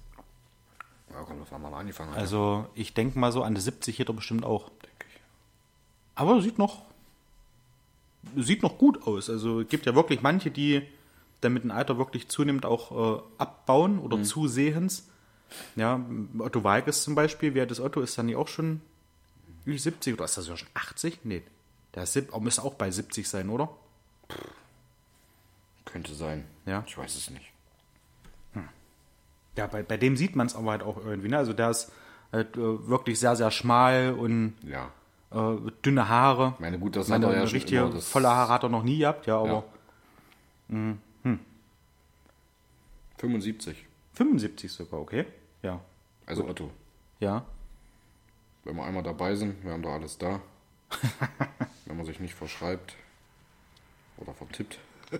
Speaker 1: Ja, kommt auf einmal angefangen. hat,
Speaker 2: Also ich denke mal so an die 70 geht er bestimmt auch.
Speaker 1: denke ich.
Speaker 2: Aber sieht noch sieht noch gut aus. Also es gibt ja wirklich manche, die dann mit dem Alter wirklich zunehmend auch äh, abbauen oder zusehens. Ja, Otto Walkes zum Beispiel, wie alt ist Otto? Ist dann nicht auch schon über 70 oder ist das ja schon 80? Nee, der ist, sieb- müsste auch bei 70 sein, oder?
Speaker 1: Könnte sein.
Speaker 2: Ja.
Speaker 1: Ich weiß es nicht.
Speaker 2: Ja, bei, bei dem sieht man es aber halt auch irgendwie. Ne? Also der ist halt äh, wirklich sehr, sehr schmal und
Speaker 1: Ja.
Speaker 2: äh, dünne Haare.
Speaker 1: Ich meine, gut, das
Speaker 2: Meine,
Speaker 1: hat er ja
Speaker 2: eine
Speaker 1: schon immer, das-
Speaker 2: volle Haare hat er noch nie gehabt, ja, aber
Speaker 1: Ja. 75.
Speaker 2: 75 sogar, okay. Ja.
Speaker 1: Also Otto.
Speaker 2: Ja.
Speaker 1: Wenn wir einmal dabei sind, wir haben da alles da. Wenn man sich nicht verschreibt oder vertippt.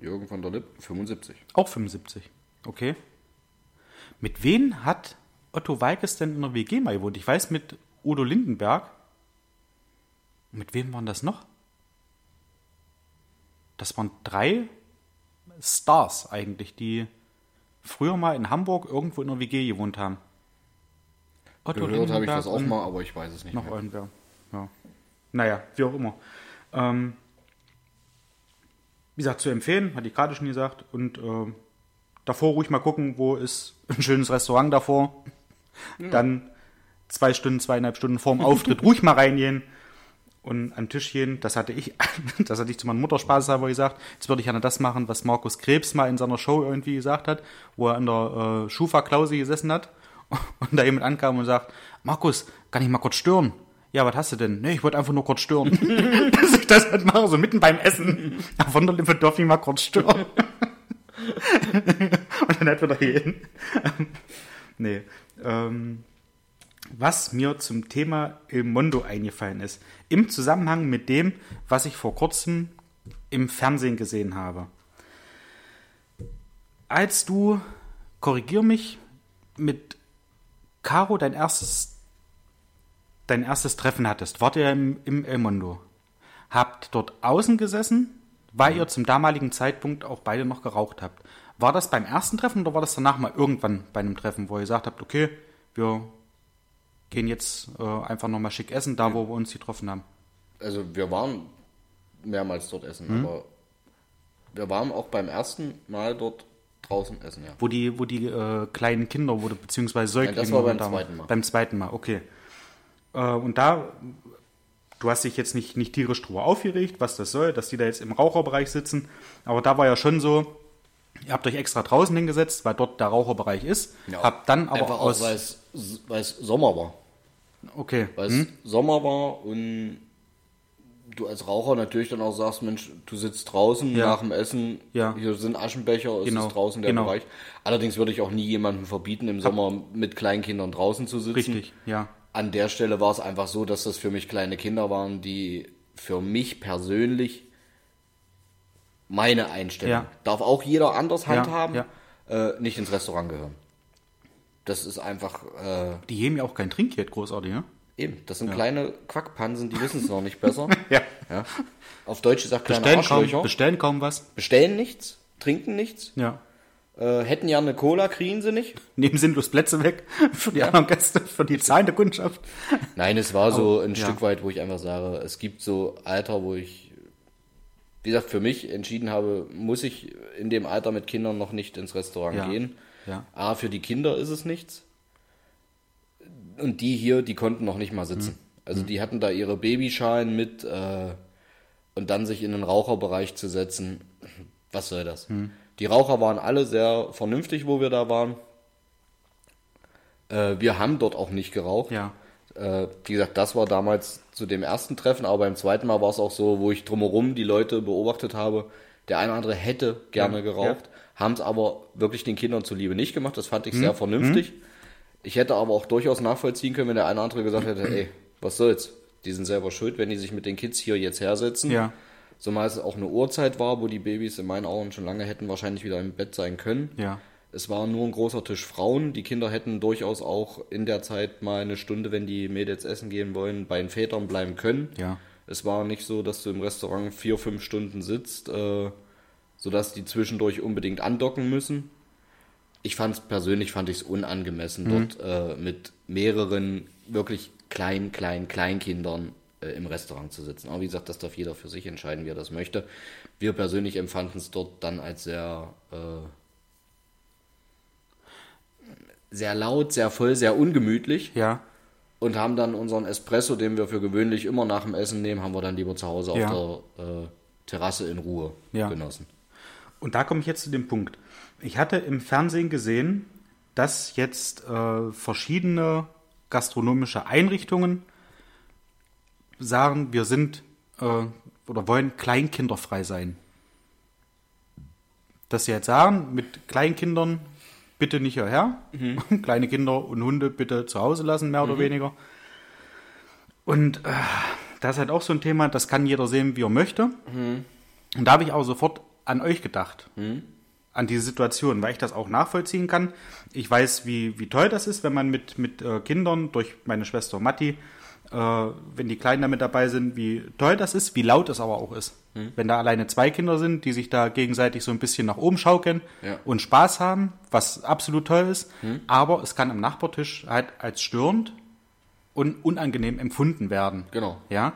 Speaker 1: Jürgen von der Lipp, 75.
Speaker 2: Auch 75. Okay. Mit wem hat Otto Walkes denn in der WG mal gewohnt? Ich weiß mit Udo Lindenberg. Mit wem waren das noch? Das waren drei Stars eigentlich, die früher mal in Hamburg irgendwo in der WG gewohnt haben. Otto
Speaker 1: Gehört habe ich das auch mal, aber ich weiß es nicht
Speaker 2: Noch
Speaker 1: mehr.
Speaker 2: irgendwer. Ja. Naja, wie auch immer. Ähm, wie gesagt, zu empfehlen, hatte ich gerade schon gesagt. Und ähm, davor ruhig mal gucken, wo ist ein schönes Restaurant davor. Dann zwei Stunden, zweieinhalb Stunden vorm Auftritt ruhig mal reingehen und an den Tisch gehen. Das hatte ich, das hatte ich zu meiner Mutter spaßhalber gesagt. Jetzt würde ich gerne das machen, was Markus Krebs mal in seiner Show irgendwie gesagt hat, wo er an der äh, Schufa-Klause gesessen hat und da jemand ankam und sagt, Markus, kann ich mal kurz stören? Ja, was hast du denn? Nee, ich wollte einfach nur kurz stören. Dass ich das halt mache, so mitten beim Essen. Ja, von darf ich mal kurz stören. und dann halt wieder gehen. nee. Ähm, was mir zum Thema El Mondo eingefallen ist, im Zusammenhang mit dem, was ich vor kurzem im Fernsehen gesehen habe. Als du, korrigier mich, mit Caro dein erstes, dein erstes Treffen hattest, wart ihr im, im El Mondo, habt dort außen gesessen, weil ihr zum damaligen Zeitpunkt auch beide noch geraucht habt. War das beim ersten Treffen oder war das danach mal irgendwann bei einem Treffen, wo ihr gesagt habt, okay, wir gehen jetzt äh, einfach nochmal schick essen, da wo wir uns getroffen haben?
Speaker 1: Also wir waren mehrmals dort essen, aber wir waren auch beim ersten Mal dort draußen essen, ja.
Speaker 2: Wo die, wo die äh, kleinen Kinder wurde, beziehungsweise Säuglinge.
Speaker 1: das war beim zweiten Mal.
Speaker 2: Beim zweiten Mal, okay. Äh, und da, du hast dich jetzt nicht, nicht tierisch drüber aufgeregt, was das soll, dass die da jetzt im Raucherbereich sitzen, aber da war ja schon so, ihr habt euch extra draußen hingesetzt, weil dort der Raucherbereich ist, habt dann aber
Speaker 1: Einfach
Speaker 2: aus...
Speaker 1: weil es Sommer war.
Speaker 2: Okay.
Speaker 1: Weil es Sommer war und du als Raucher natürlich dann auch sagst, Mensch, du sitzt draußen
Speaker 2: Ja.
Speaker 1: nach dem Essen,
Speaker 2: Ja.
Speaker 1: hier sind Aschenbecher, es
Speaker 2: Genau.
Speaker 1: ist draußen der
Speaker 2: Genau.
Speaker 1: Bereich. Allerdings würde ich auch nie jemandem verbieten, im Sommer mit Kleinkindern draußen zu sitzen.
Speaker 2: Richtig, ja.
Speaker 1: An der Stelle war es einfach so, dass das für mich kleine Kinder waren, die für mich persönlich meine Einstellung,
Speaker 2: Ja.
Speaker 1: darf auch jeder anders
Speaker 2: Ja,
Speaker 1: handhaben,
Speaker 2: ja.
Speaker 1: Äh, nicht ins Restaurant gehören. Das ist einfach, äh,
Speaker 2: Die geben ja auch kein Trinkgeld großartig, ne?
Speaker 1: eben, das sind kleine Quackpansen, die wissen es noch nicht besser.
Speaker 2: Ja.
Speaker 1: Ja. Auf Deutsch gesagt kleine
Speaker 2: Bestellen kaum, bestellen kaum was.
Speaker 1: Bestellen nichts, trinken nichts,
Speaker 2: Ja.
Speaker 1: Äh, hätten ja eine Cola, kriegen sie nicht.
Speaker 2: Nehmen sinnlos Plätze weg für die anderen Gäste, für die zahlende Kundschaft.
Speaker 1: Nein, es war so
Speaker 2: Aber,
Speaker 1: ein
Speaker 2: ja.
Speaker 1: Stück weit, wo ich einfach sage, es gibt so Alter, wo ich, wie gesagt, für mich entschieden habe, muss ich in dem Alter mit Kindern noch nicht ins Restaurant
Speaker 2: Ja.
Speaker 1: gehen.
Speaker 2: Ja.
Speaker 1: A, für die Kinder ist es nichts. Und die hier, die konnten noch nicht mal sitzen.
Speaker 2: Mhm.
Speaker 1: Also die hatten da ihre Babyschalen mit äh, und dann sich in den Raucherbereich zu setzen, was soll das?
Speaker 2: Mhm.
Speaker 1: Die Raucher waren alle sehr vernünftig, wo wir da waren. Äh, wir haben dort auch nicht geraucht.
Speaker 2: Ja.
Speaker 1: Äh, wie gesagt, das war damals zu dem ersten Treffen, aber beim zweiten Mal war es auch so, wo ich drumherum die Leute beobachtet habe. Der eine oder andere hätte gerne
Speaker 2: Ja,
Speaker 1: geraucht, haben es aber wirklich den Kindern zuliebe nicht gemacht. Das fand ich
Speaker 2: Hm,
Speaker 1: sehr vernünftig. Ich hätte aber auch durchaus nachvollziehen können, wenn der eine oder andere gesagt hätte, ey, was soll's? Die sind selber schuld, wenn die sich mit den Kids hier jetzt hersetzen.
Speaker 2: Ja.
Speaker 1: Zumal es auch eine Uhrzeit war, wo die Babys in meinen Augen schon lange hätten wahrscheinlich wieder im Bett sein können.
Speaker 2: Ja.
Speaker 1: Es war nur ein großer Tisch Frauen. Die Kinder hätten durchaus auch in der Zeit mal eine Stunde, wenn die Mädels essen gehen wollen, bei den Vätern bleiben können.
Speaker 2: Ja.
Speaker 1: Es war nicht so, dass du im Restaurant vier, fünf Stunden sitzt, äh, sodass die zwischendurch unbedingt andocken müssen. Ich fand es persönlich fand ich es unangemessen, dort äh, mit mehreren wirklich kleinen, kleinen, Kleinkindern äh, im Restaurant zu sitzen. Aber wie gesagt, das darf jeder für sich entscheiden, wie er das möchte. Wir persönlich empfanden es dort dann als sehr äh, sehr laut, sehr voll, sehr ungemütlich
Speaker 2: Ja.
Speaker 1: und haben dann unseren Espresso, den wir für gewöhnlich immer nach dem Essen nehmen, haben wir dann lieber zu Hause
Speaker 2: Ja.
Speaker 1: auf der äh, Terrasse in Ruhe
Speaker 2: Ja.
Speaker 1: genossen.
Speaker 2: Und da komme ich jetzt zu dem Punkt. Ich hatte im Fernsehen gesehen, dass jetzt äh, verschiedene gastronomische Einrichtungen sagen, wir sind äh, oder wollen kleinkinderfrei sein. Dass sie jetzt sagen, mit Kleinkindern bitte nicht hierher, kleine Kinder und Hunde bitte zu Hause lassen, mehr oder weniger. Und äh, das ist halt auch so ein Thema, das kann jeder sehen, wie er möchte. Und da habe ich auch sofort an euch gedacht. An diese Situation, weil ich das auch nachvollziehen kann. Ich weiß, wie, wie toll das ist, wenn man mit, mit äh, Kindern, durch meine Schwester Matti, äh, wenn die Kleinen da mit dabei sind, wie toll das ist, wie laut es aber auch ist. Wenn da alleine zwei Kinder sind, die sich da gegenseitig so ein bisschen nach oben schaukeln
Speaker 1: Ja.
Speaker 2: und Spaß haben, was absolut toll ist. Aber es kann am Nachbartisch halt als störend und unangenehm empfunden werden.
Speaker 1: Genau.
Speaker 2: Ja.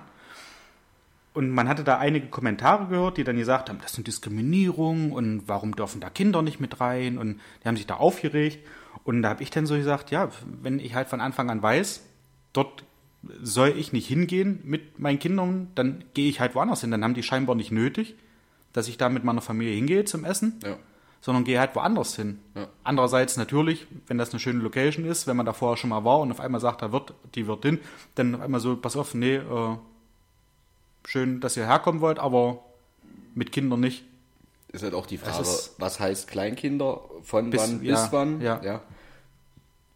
Speaker 2: Und man hatte da einige Kommentare gehört, die dann gesagt haben, das eine Diskriminierung und warum dürfen da Kinder nicht mit rein? Und die haben sich da aufgeregt. Und da habe ich dann so gesagt, ja, wenn ich halt von Anfang an weiß, dort soll ich nicht hingehen mit meinen Kindern, dann gehe ich halt woanders hin. Dann haben die scheinbar nicht nötig, dass ich da mit meiner Familie hingehe zum Essen,
Speaker 1: Ja.
Speaker 2: sondern gehe halt woanders hin.
Speaker 1: Ja.
Speaker 2: Andererseits natürlich, wenn das eine schöne Location ist, wenn man da vorher schon mal war und auf einmal sagt, da wird die Wirtin, dann auf einmal so, pass auf, nee, äh, schön, dass ihr herkommen wollt, aber mit Kindern nicht.
Speaker 1: Ist halt auch die Frage, was heißt Kleinkinder, von
Speaker 2: Bis-
Speaker 1: wann
Speaker 2: ja,
Speaker 1: bis wann?
Speaker 2: ja.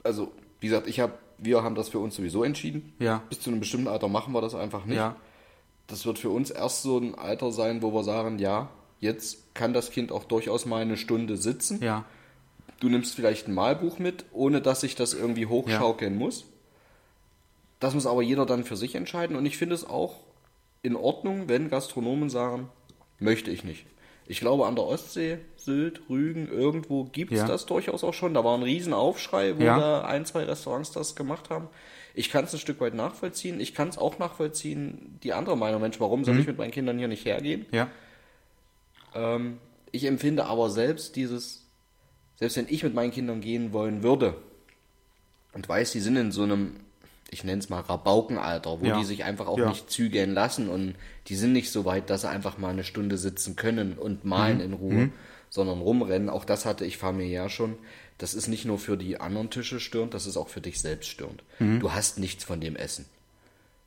Speaker 1: Also, wie gesagt, ich hab, wir haben das für uns sowieso entschieden.
Speaker 2: Ja.
Speaker 1: Bis zu einem bestimmten Alter machen wir das einfach nicht.
Speaker 2: Ja,
Speaker 1: Das wird für uns erst so ein Alter sein, wo wir sagen, ja, jetzt kann das Kind auch durchaus mal eine Stunde sitzen.
Speaker 2: ja,
Speaker 1: Du nimmst vielleicht ein Malbuch mit, ohne dass sich das irgendwie hochschaukeln muss. Das muss aber jeder dann für sich entscheiden. Und ich finde es auch in Ordnung, wenn Gastronomen sagen, möchte ich nicht. Ich glaube, an der Ostsee, Sylt, Rügen, irgendwo gibt es
Speaker 2: Ja.
Speaker 1: das durchaus auch schon. Da war ein Riesenaufschrei, wo
Speaker 2: Ja.
Speaker 1: da ein, zwei Restaurants das gemacht haben. Ich kann es ein Stück weit nachvollziehen. Ich kann es auch nachvollziehen, die andere Meinung, Mensch, warum
Speaker 2: Mhm.
Speaker 1: soll ich mit meinen Kindern hier nicht hergehen?
Speaker 2: ja,
Speaker 1: Ähm, ich empfinde aber selbst dieses, selbst wenn ich mit meinen Kindern gehen wollen würde und weiß, die sind in so einem, ich nenne es mal Rabaukenalter, wo
Speaker 2: Ja.
Speaker 1: die sich einfach auch
Speaker 2: Ja.
Speaker 1: nicht zügeln lassen und die sind nicht so weit, dass sie einfach mal eine Stunde sitzen können und
Speaker 2: Mhm.
Speaker 1: malen in Ruhe, sondern rumrennen. Auch das hatte ich familiär schon. das ist nicht nur für die anderen Tische störend, das ist auch für dich selbst störend. Du hast nichts von dem Essen.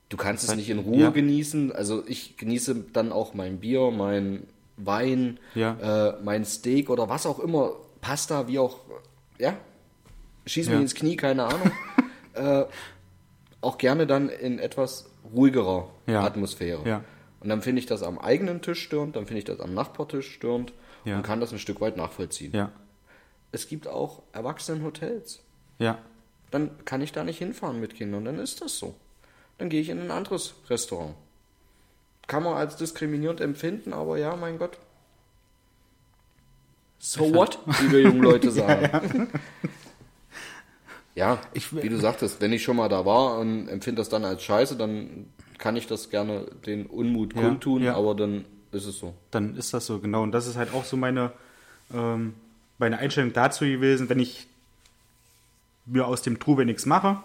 Speaker 1: Du kannst es nicht in Ruhe
Speaker 2: Ja.
Speaker 1: genießen. Also ich genieße dann auch mein Bier, mein Wein, äh, mein Steak oder was auch immer, Pasta, wie auch, ja, schieß mir
Speaker 2: Ja.
Speaker 1: ins Knie, keine Ahnung. äh, auch gerne dann in etwas ruhigerer
Speaker 2: Ja.
Speaker 1: Atmosphäre.
Speaker 2: Ja.
Speaker 1: Und dann finde ich das am eigenen Tisch störend, dann finde ich das am Nachbartisch störend
Speaker 2: Ja.
Speaker 1: und kann das ein Stück weit nachvollziehen.
Speaker 2: Ja.
Speaker 1: Es gibt auch Erwachsenenhotels.
Speaker 2: Ja.
Speaker 1: Dann kann ich da nicht hinfahren mit Kindern, dann ist das so. Dann gehe ich in ein anderes Restaurant. Kann man als diskriminierend empfinden, aber ja, mein Gott. So what, wie wir jungen Leute sagen. ja,
Speaker 2: Ich-
Speaker 1: wie du sagtest, wenn ich schon mal da war und empfinde das dann als scheiße, dann kann ich das gerne den Unmut
Speaker 2: Ja,
Speaker 1: kundtun,
Speaker 2: ja.
Speaker 1: aber dann ist es so.
Speaker 2: dann ist das so, genau. Und das ist halt auch so meine, ähm, meine Einstellung dazu gewesen, wenn ich mir aus dem Trubel nichts mache,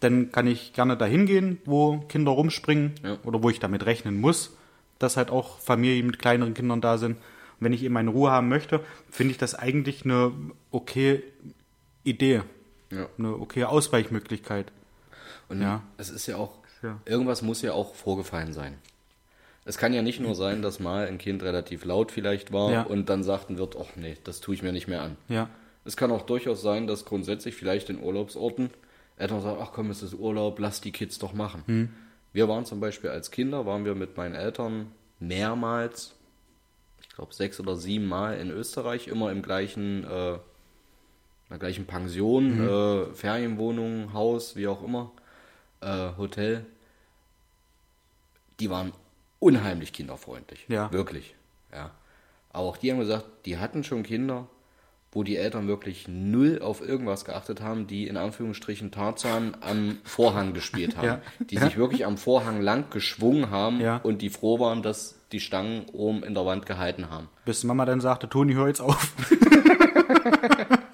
Speaker 2: dann kann ich gerne dahin gehen, wo Kinder rumspringen
Speaker 1: Ja.
Speaker 2: oder wo ich damit rechnen muss, dass halt auch Familien mit kleineren Kindern da sind. Und wenn ich eben meine Ruhe haben möchte, finde ich das eigentlich eine okay Idee,
Speaker 1: Ja.
Speaker 2: eine okay Ausweichmöglichkeit.
Speaker 1: Und
Speaker 2: Ja.
Speaker 1: es ist ja auch,
Speaker 2: Ja.
Speaker 1: irgendwas muss ja auch vorgefallen sein. Es kann ja nicht nur sein, dass mal ein Kind relativ laut vielleicht war
Speaker 2: Ja.
Speaker 1: und dann sagten wird, ach nee, das tue ich mir nicht mehr an.
Speaker 2: Ja,
Speaker 1: Es kann auch durchaus sein, dass grundsätzlich vielleicht in Urlaubsorten Eltern sagen, ach komm, es ist Urlaub, lass die Kids doch machen.
Speaker 2: Hm.
Speaker 1: Wir waren zum Beispiel als Kinder, waren wir mit meinen Eltern mehrmals, ich glaube sechs oder sieben Mal in Österreich, immer im gleichen, äh, in der gleichen Pension,
Speaker 2: Mhm.
Speaker 1: äh, Ferienwohnung, Haus, wie auch immer, äh, Hotel. Die waren unheimlich kinderfreundlich.
Speaker 2: Ja.
Speaker 1: Wirklich. Ja. Aber auch die haben gesagt, die hatten schon Kinder, wo die Eltern wirklich null auf irgendwas geachtet haben, die in Anführungsstrichen Tarzan am Vorhang gespielt haben.
Speaker 2: Ja.
Speaker 1: Die sich wirklich am Vorhang lang geschwungen haben
Speaker 2: Ja.
Speaker 1: und die froh waren, dass die Stangen oben in der Wand gehalten haben.
Speaker 2: bis Mama dann sagte, Toni, hör jetzt auf.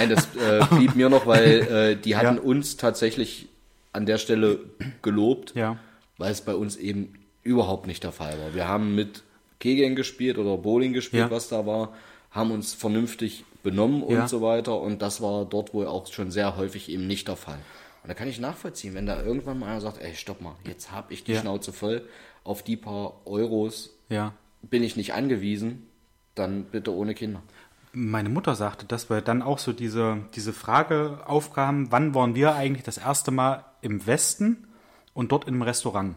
Speaker 1: Nein, das äh, blieb mir noch, weil äh, die hatten
Speaker 2: Ja.
Speaker 1: uns tatsächlich an der Stelle gelobt,
Speaker 2: Ja.
Speaker 1: weil es bei uns eben überhaupt nicht der Fall war. Wir haben mit Kegeln gespielt oder Bowling gespielt,
Speaker 2: Ja.
Speaker 1: was da war, haben uns vernünftig benommen und so weiter und das war dort wohl auch schon sehr häufig eben nicht der Fall. Und da kann ich nachvollziehen, wenn da irgendwann mal einer sagt, ey, stopp mal, jetzt habe ich die. Schnauze voll, auf die paar Euros bin ich nicht angewiesen, dann bitte ohne Kinder.
Speaker 2: Meine Mutter sagte, dass wir dann auch so diese, diese Frage aufkamen, wann waren wir eigentlich das erste Mal im Westen und dort in einem Restaurant?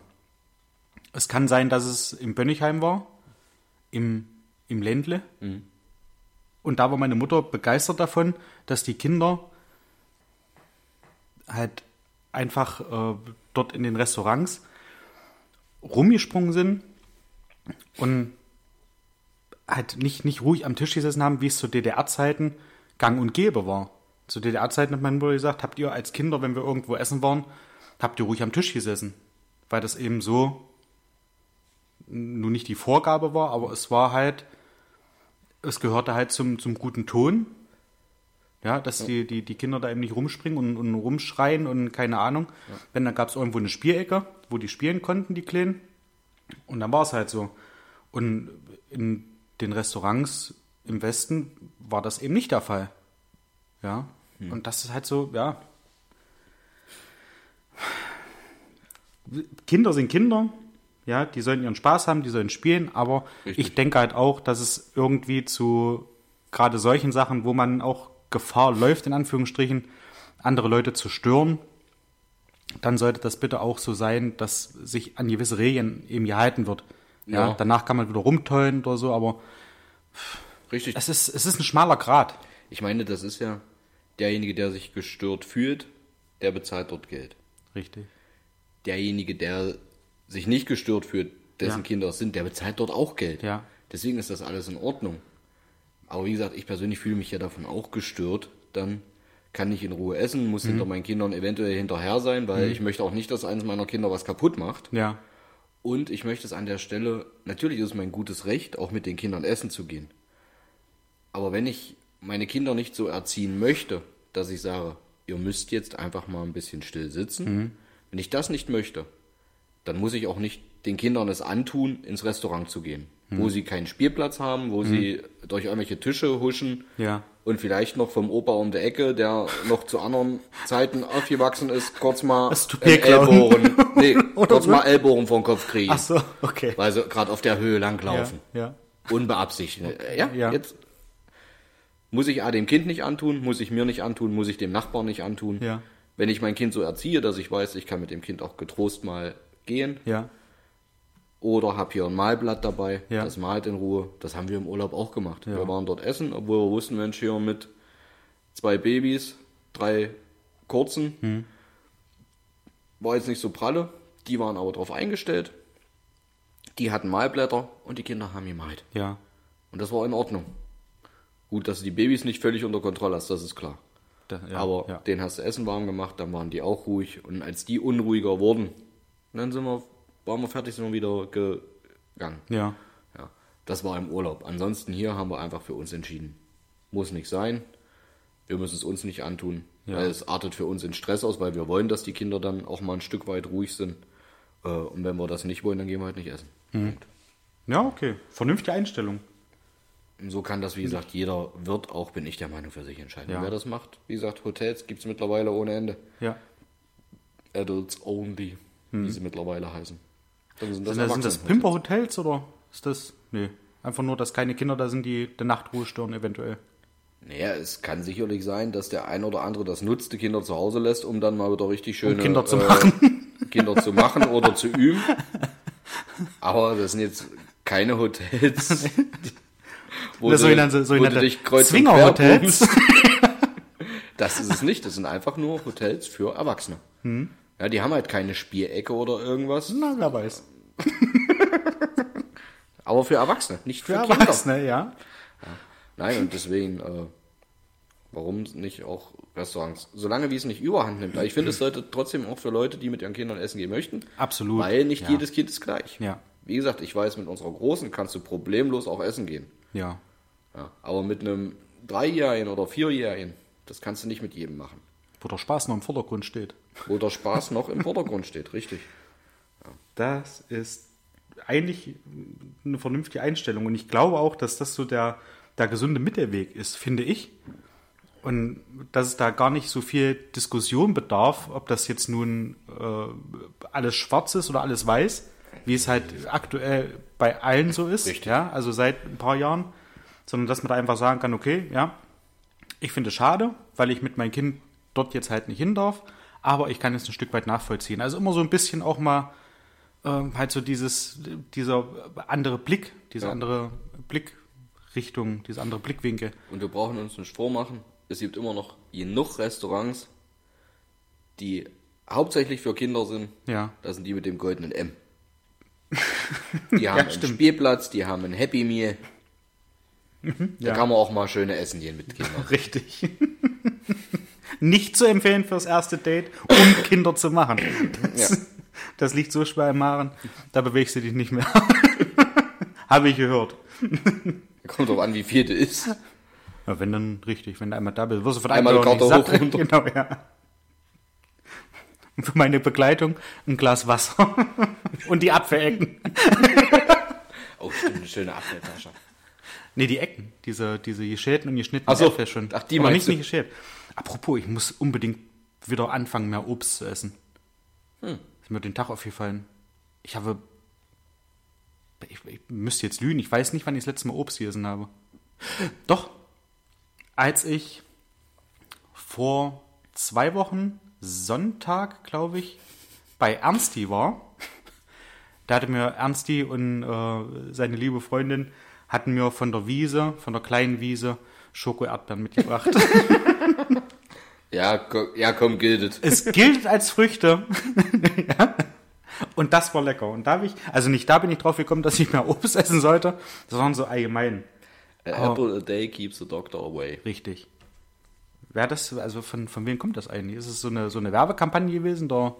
Speaker 2: Es kann sein, dass es im Bönnigheim war, im, im Ländle. Und da war meine Mutter begeistert davon, dass die Kinder halt einfach äh, dort in den Restaurants rumgesprungen sind und halt nicht, nicht ruhig am Tisch gesessen haben, wie es zu DDR-Zeiten gang und gäbe war. Zu DDR-Zeiten hat meine Mutter gesagt, habt ihr als Kinder, wenn wir irgendwo essen waren, habt ihr ruhig am Tisch gesessen. Weil das eben so nun nicht die Vorgabe war, aber es war halt, es gehörte halt zum, zum guten Ton. Ja, dass Die, die, die Kinder da eben nicht rumspringen und, und rumschreien und keine Ahnung. Wenn, dann gab es irgendwo eine Spielecke, wo die spielen konnten, die Kleinen. Und dann war es halt so. Und in den Restaurants im Westen war das eben nicht der Fall. Ja. Und das ist halt so, ja. Kinder sind Kinder. Ja, die sollen ihren Spaß haben, die sollen spielen, aber
Speaker 1: Richtig.
Speaker 2: ich denke halt auch, dass es irgendwie zu gerade solchen Sachen, wo man auch Gefahr läuft, in Anführungsstrichen, andere Leute zu stören, dann sollte das bitte auch so sein, dass sich an gewisse Regeln eben gehalten wird. Ja,
Speaker 1: Ja.
Speaker 2: danach kann man wieder rumtollen oder so, aber
Speaker 1: Richtig.
Speaker 2: es ist, es ist ein schmaler Grat.
Speaker 1: Ich meine, das ist ja derjenige, der sich gestört fühlt, der bezahlt dort Geld.
Speaker 2: Richtig.
Speaker 1: Derjenige, der sich nicht gestört fühlt, dessen
Speaker 2: Ja.
Speaker 1: Kinder es sind, der bezahlt dort auch Geld.
Speaker 2: Ja.
Speaker 1: Deswegen ist das alles in Ordnung. Aber wie gesagt, ich persönlich fühle mich ja davon auch gestört. Dann kann ich in Ruhe essen, muss
Speaker 2: Mhm.
Speaker 1: hinter meinen Kindern eventuell hinterher sein, weil ich möchte auch nicht, dass eines meiner Kinder was kaputt macht.
Speaker 2: Ja.
Speaker 1: Und ich möchte es an der Stelle, natürlich ist es mein gutes Recht, auch mit den Kindern essen zu gehen. Aber wenn ich meine Kinder nicht so erziehen möchte, dass ich sage, ihr müsst jetzt einfach mal ein bisschen still sitzen, wenn ich das nicht möchte, dann muss ich auch nicht den Kindern es antun, ins Restaurant zu gehen, wo sie keinen Spielplatz haben, wo sie durch irgendwelche Tische huschen.
Speaker 2: Ja.
Speaker 1: Und vielleicht noch vom Opa um der Ecke, der noch zu anderen Zeiten aufgewachsen ist, kurz mal. Ellbogen, nee, kurz mal Ellbogen vom Kopf kriegen,
Speaker 2: Ach so, okay.
Speaker 1: weil sie gerade auf der Höhe langlaufen.
Speaker 2: Ja, ja.
Speaker 1: Unbeabsichtigt. Ja,
Speaker 2: Ja.
Speaker 1: jetzt muss ich A dem Kind nicht antun, muss ich mir nicht antun, muss ich dem Nachbarn nicht antun.
Speaker 2: Ja.
Speaker 1: Wenn ich mein Kind so erziehe, dass ich weiß, ich kann mit dem Kind auch getrost mal gehen
Speaker 2: ja.
Speaker 1: Oder habe hier ein Malblatt dabei,
Speaker 2: Ja.
Speaker 1: das malt in Ruhe. Das haben wir im Urlaub auch gemacht.
Speaker 2: Ja.
Speaker 1: Wir waren dort essen, obwohl wir wussten, Mensch, hier mit zwei Babys, drei kurzen,
Speaker 2: Hm.
Speaker 1: war jetzt nicht so pralle. Die waren aber darauf eingestellt. Die hatten Malblätter und die Kinder haben gemalt.
Speaker 2: Ja.
Speaker 1: Und das war in Ordnung. Gut, dass du die Babys nicht völlig unter Kontrolle hast, das ist klar.
Speaker 2: Da, ja,
Speaker 1: Aber
Speaker 2: ja.
Speaker 1: den hast du Essen warm gemacht, dann waren die auch ruhig. Und als die unruhiger wurden, dann sind wir, waren wir fertig, sind wir wieder gegangen.
Speaker 2: Ja.
Speaker 1: Ja, das war im Urlaub. Ansonsten hier haben wir einfach für uns entschieden. Muss nicht sein. Wir müssen es uns nicht antun.
Speaker 2: Ja.
Speaker 1: Weil es artet für uns in Stress aus, weil wir wollen, dass die Kinder dann auch mal ein Stück weit ruhig sind. Äh, Und wenn wir das nicht wollen, dann gehen wir halt nicht essen. Punkt.
Speaker 2: Ja, okay. Vernünftige Einstellung.
Speaker 1: So kann das, wie gesagt, jeder wird auch, bin ich der Meinung, für sich entscheiden.
Speaker 2: Ja.
Speaker 1: Wer das macht, wie gesagt, Hotels gibt es mittlerweile ohne Ende.
Speaker 2: Ja.
Speaker 1: Adults Only, wie sie mittlerweile heißen. Dann sind das,
Speaker 2: Sind sind das. Pimper-Hotels oder ist das. Nee. Einfach nur, dass keine Kinder da sind, die der Nachtruhe stören, eventuell.
Speaker 1: Naja, es kann sicherlich sein, dass der ein oder andere das nutzt, die Kinder zu Hause lässt, um dann mal wieder richtig schöne
Speaker 2: Kinder zu
Speaker 1: äh,
Speaker 2: machen.
Speaker 1: Kinder zu machen oder zu üben. Aber das sind jetzt keine Hotels, wo,
Speaker 2: Das
Speaker 1: du,
Speaker 2: sogenannte,
Speaker 1: wo du dich kreuz
Speaker 2: Zwinger-Hotels.
Speaker 1: Das ist es nicht. Das sind einfach nur Hotels für Erwachsene.
Speaker 2: Hm.
Speaker 1: Ja, die haben halt keine Spielecke oder irgendwas.
Speaker 2: Na, wer weiß.
Speaker 1: Aber für Erwachsene, nicht für,
Speaker 2: Für
Speaker 1: Kinder.
Speaker 2: Erwachsene, ja.
Speaker 1: Nein, und deswegen, äh, warum nicht auch Restaurants? Solange wie es nicht überhand nimmt. Aber ich finde, es sollte trotzdem auch für Leute, die mit ihren Kindern essen gehen möchten,
Speaker 2: Absolut.
Speaker 1: weil nicht
Speaker 2: ja.
Speaker 1: jedes Kind ist gleich.
Speaker 2: Ja.
Speaker 1: Wie gesagt, ich weiß, mit unserer Großen kannst du problemlos auch essen gehen.
Speaker 2: Ja.
Speaker 1: Ja, aber mit einem Dreijährigen oder Vierjährigen, das kannst du nicht mit jedem machen.
Speaker 2: Wo der Spaß noch im Vordergrund steht.
Speaker 1: Wo der Spaß noch im Vordergrund steht, richtig.
Speaker 2: Das ist eigentlich eine vernünftige Einstellung. Und ich glaube auch, dass das so der, der gesunde Mittelweg ist, finde ich. Und dass es da gar nicht so viel Diskussion bedarf, ob das jetzt nun äh, alles schwarz ist oder alles weiß, wie es halt aktuell bei allen so ist.
Speaker 1: Richtig.
Speaker 2: Ja, also seit ein paar Jahren. Sondern dass man da einfach sagen kann, okay, ja, ich finde es schade, weil ich mit meinem Kind dort jetzt halt nicht hin darf, aber ich kann es ein Stück weit nachvollziehen. Also immer so ein bisschen auch mal ähm, halt so dieses, dieser andere Blick, diese
Speaker 1: Ja.
Speaker 2: andere Blickrichtung, diese andere Blickwinkel.
Speaker 1: Und wir brauchen uns nicht vormachen, es gibt immer noch genug Restaurants, die hauptsächlich für Kinder sind.
Speaker 2: Ja.
Speaker 1: Das sind die mit dem goldenen M. Die haben einen
Speaker 2: stimmt.
Speaker 1: Spielplatz, die haben ein Happy Meal. Da
Speaker 2: ja.
Speaker 1: kann man auch mal schöne essen gehen mit Kindern.
Speaker 2: Richtig. Nicht zu empfehlen fürs erste Date, um Kinder zu machen. Das,
Speaker 1: Ja.
Speaker 2: das liegt so schwer im Magen, da bewegst du dich nicht mehr. Habe ich gehört.
Speaker 1: Kommt drauf an, wie viel das ist.
Speaker 2: Ja, wenn dann richtig, wenn du einmal da bist, wirst du von
Speaker 1: Einmal
Speaker 2: nicht
Speaker 1: hoch,
Speaker 2: satt.
Speaker 1: runter.
Speaker 2: Genau, ja. Und für meine Begleitung ein Glas Wasser und die Apfelecken.
Speaker 1: Oh, stimmt, eine schöne Apfeltasche.
Speaker 2: Nee, die Ecken, diese, diese geschälten und geschnittenen
Speaker 1: Ach so.
Speaker 2: Äpfel schon.
Speaker 1: Ach, die
Speaker 2: Aber
Speaker 1: meinst
Speaker 2: nicht,
Speaker 1: du?
Speaker 2: nicht geschält. Apropos, ich muss unbedingt wieder anfangen, mehr Obst zu essen.
Speaker 1: Hm.
Speaker 2: Ist mir den Tag aufgefallen. Ich habe. Ich, ich müsste jetzt lügen, ich weiß nicht, wann ich das letzte Mal Obst gegessen habe. Doch, als ich vor zwei Wochen, Sonntag, glaube ich, bei Ernsti war, da hatte mir Ernsti und äh, seine liebe Freundin hatten mir von der Wiese, von der kleinen Wiese, Schoko-Erdbeeren mitgebracht.
Speaker 1: Ja, ko- ja komm, giltet.
Speaker 2: es gilt als Früchte. ja. Und das war lecker. Und da habe ich, also nicht da bin ich drauf gekommen, dass ich mehr Obst essen sollte, sondern so allgemein.
Speaker 1: A apple a day keeps the doctor away.
Speaker 2: Richtig. Wer das, also von, von wem kommt das eigentlich? Ist es so eine, so eine Werbekampagne gewesen, der,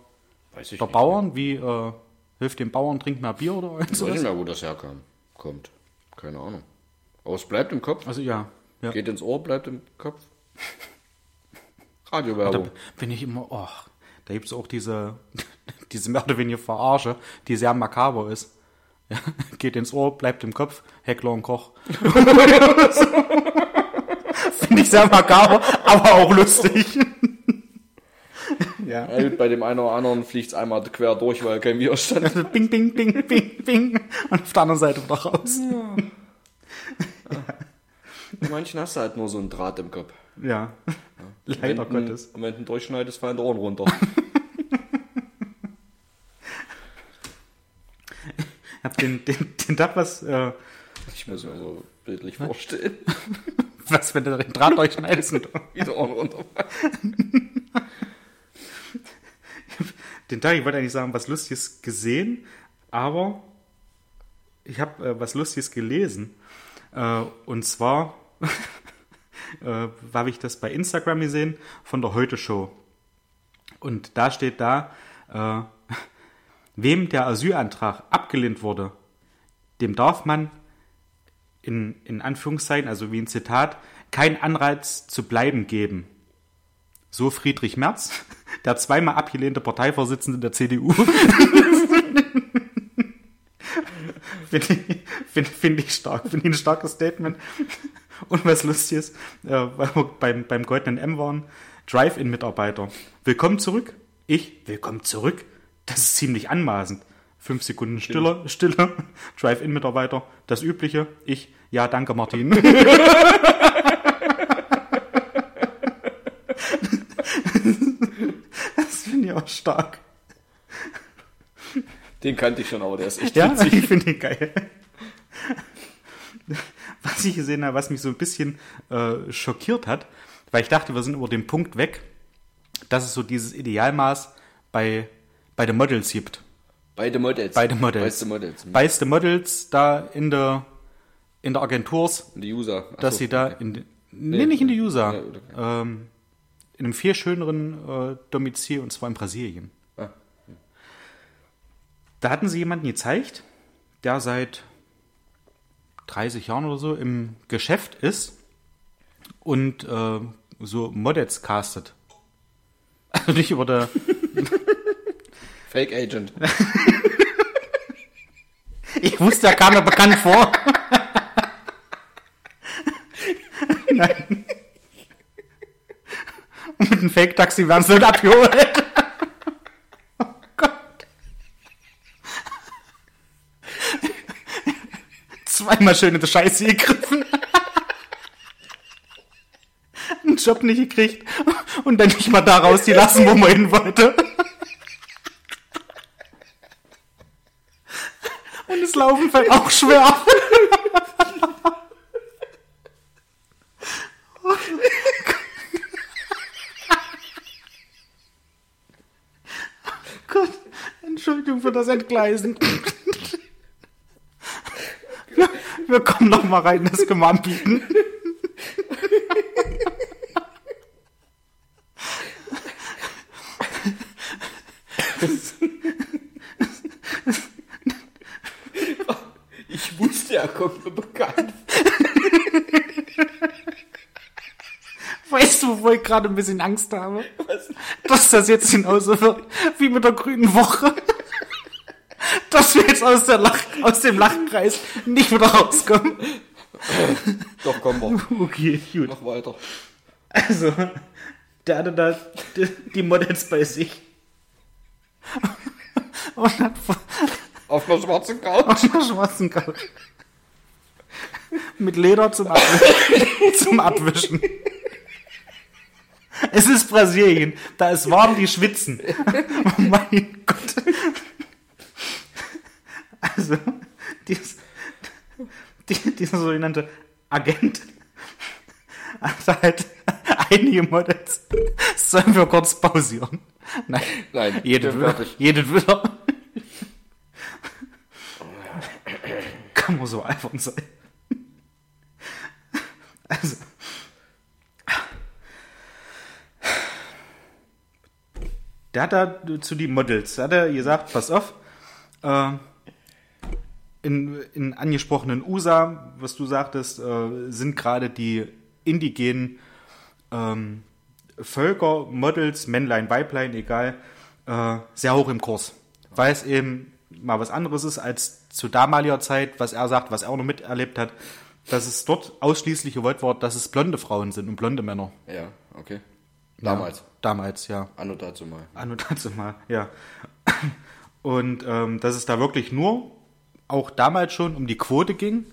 Speaker 2: der. Bauern, wie äh, hilft dem Bauern, trinkt mehr Bier oder irgend
Speaker 1: Ich weiß nicht mehr, wo das herkam. Kommt. Keine Ahnung. Aber es bleibt im Kopf.
Speaker 2: Also ja. ja.
Speaker 1: Geht ins Ohr, bleibt im Kopf.
Speaker 2: Da
Speaker 1: Radiowerbung.
Speaker 2: bin ich immer, oh, da gibt es auch diese, diese mehr oder weniger Verarsche, die sehr makaber ist. Ja, geht ins Ohr, bleibt im Kopf, Heckler und Koch. Finde ich sehr makaber, aber auch lustig.
Speaker 1: ja. ja. Bei dem einen oder anderen fliegt es einmal quer durch, weil kein Widerstand.
Speaker 2: Also bing, bing, bing, bing, bing. Und auf der anderen Seite wieder raus. Ja.
Speaker 1: ja. Bei manchen hast du halt nur so einen Draht im Kopf.
Speaker 2: Ja. Leider
Speaker 1: wenn
Speaker 2: Gottes.
Speaker 1: Und wenn du durchschneidest, fallen die Ohren runter.
Speaker 2: ich hab den, den, den Tag was. Äh,
Speaker 1: ich muss mir so bildlich vorstellen.
Speaker 2: was, wenn du den Draht durchschneidest und
Speaker 1: wieder Ohren runter.
Speaker 2: den Tag, ich wollte eigentlich sagen, was Lustiges gesehen, aber ich habe äh, was Lustiges gelesen. Äh, und zwar äh, habe ich das bei Instagram gesehen von der Heute Show. Und da steht da, äh, wem der Asylantrag abgelehnt wurde, dem darf man in, in Anführungszeichen, also wie ein Zitat, kein Anreiz zu bleiben geben. So Friedrich Merz, der zweimal abgelehnte Parteivorsitzende der CDU. Finde ich, find, find ich stark, finde ich ein starkes Statement. Und was lustig ist, äh, weil wir beim, beim goldenen M waren, Drive-In-Mitarbeiter. Willkommen zurück. Ich, willkommen zurück. Das ist ziemlich anmaßend. Fünf Sekunden stiller, stiller. Drive-In-Mitarbeiter. Das Übliche. Ich, ja, danke, Martin. das finde ich auch stark.
Speaker 1: Den kannte ich schon, aber der ist echt
Speaker 2: ja, witzig. ich finde den geil. Was ich gesehen habe, was mich so ein bisschen äh, schockiert hat, weil ich dachte, wir sind über den Punkt weg, dass es so dieses Idealmaß bei, bei den Models gibt.
Speaker 1: Bei den Models.
Speaker 2: Bei den Models. Bei den Models. Bei den Models da in der, in der Agenturs.
Speaker 1: In die User.
Speaker 2: Ach dass so, sie da okay. in, nee, nee, nicht in die User. Ja, okay. ähm, in einem viel schöneren äh, Domizil und zwar in Brasilien. Ah, ja. Da hatten sie jemanden gezeigt, der seit 30 Jahren oder so im Geschäft ist und äh, so Models castet. Also nicht über der.
Speaker 1: Fake Agent.
Speaker 2: ich wusste, er kam mir bekannt vor. Nein. Und mit dem Fake-Taxi werden sie nicht abgeholt. Zweimal schön in der Scheiße gegriffen. Einen Job nicht gekriegt und dann nicht mal da rausgelassen, wo man hin wollte. Und das Laufen fällt auch schwer. Entschuldigung für das Entgleisen. Wir, kommen noch mal rein, das können wir anbieten.
Speaker 1: Ich wusste, er kommt mir bekannt.
Speaker 2: Weißt du, wo ich gerade ein bisschen Angst habe? Was? Dass das jetzt genauso wird wie mit der grünen Woche aus, Lach, aus dem Lachkreis nicht wieder rauskommen.
Speaker 1: Doch, kommen wir.
Speaker 2: Okay, gut.
Speaker 1: Mach weiter.
Speaker 2: Also, der hatte da die, die Models bei sich.
Speaker 1: Und hat auf einer schwarzen Couch.
Speaker 2: Auf einer schwarzen Couch. Mit Leder zum Abwischen. zum Abwischen. Es ist Brasilien. Da ist warm, die schwitzen. Oh mein Gott. Also, dies, die, dieser sogenannte Agent hat halt einige Models. Sollen wir kurz pausieren? Nein.
Speaker 1: Nein.
Speaker 2: Jede will, jede will. Kann man so einfach sein. Also. Der hat da zu den Models, hat er gesagt, pass auf, äh, in, in angesprochenen USA, was du sagtest, äh, sind gerade die indigenen ähm, Völker, Models, Männlein, Weiblein, egal, äh, sehr hoch im Kurs. Weil es eben mal was anderes ist als zu damaliger Zeit, was er sagt, was er auch noch miterlebt hat, dass es dort ausschließlich gewollt war, dass es blonde Frauen sind und blonde Männer.
Speaker 1: Ja, okay. Damals.
Speaker 2: Ja, damals, ja.
Speaker 1: Anno dazu mal.
Speaker 2: Anno dazu mal, ja. Und ähm, dass es da wirklich nur, auch damals schon, um die Quote ging,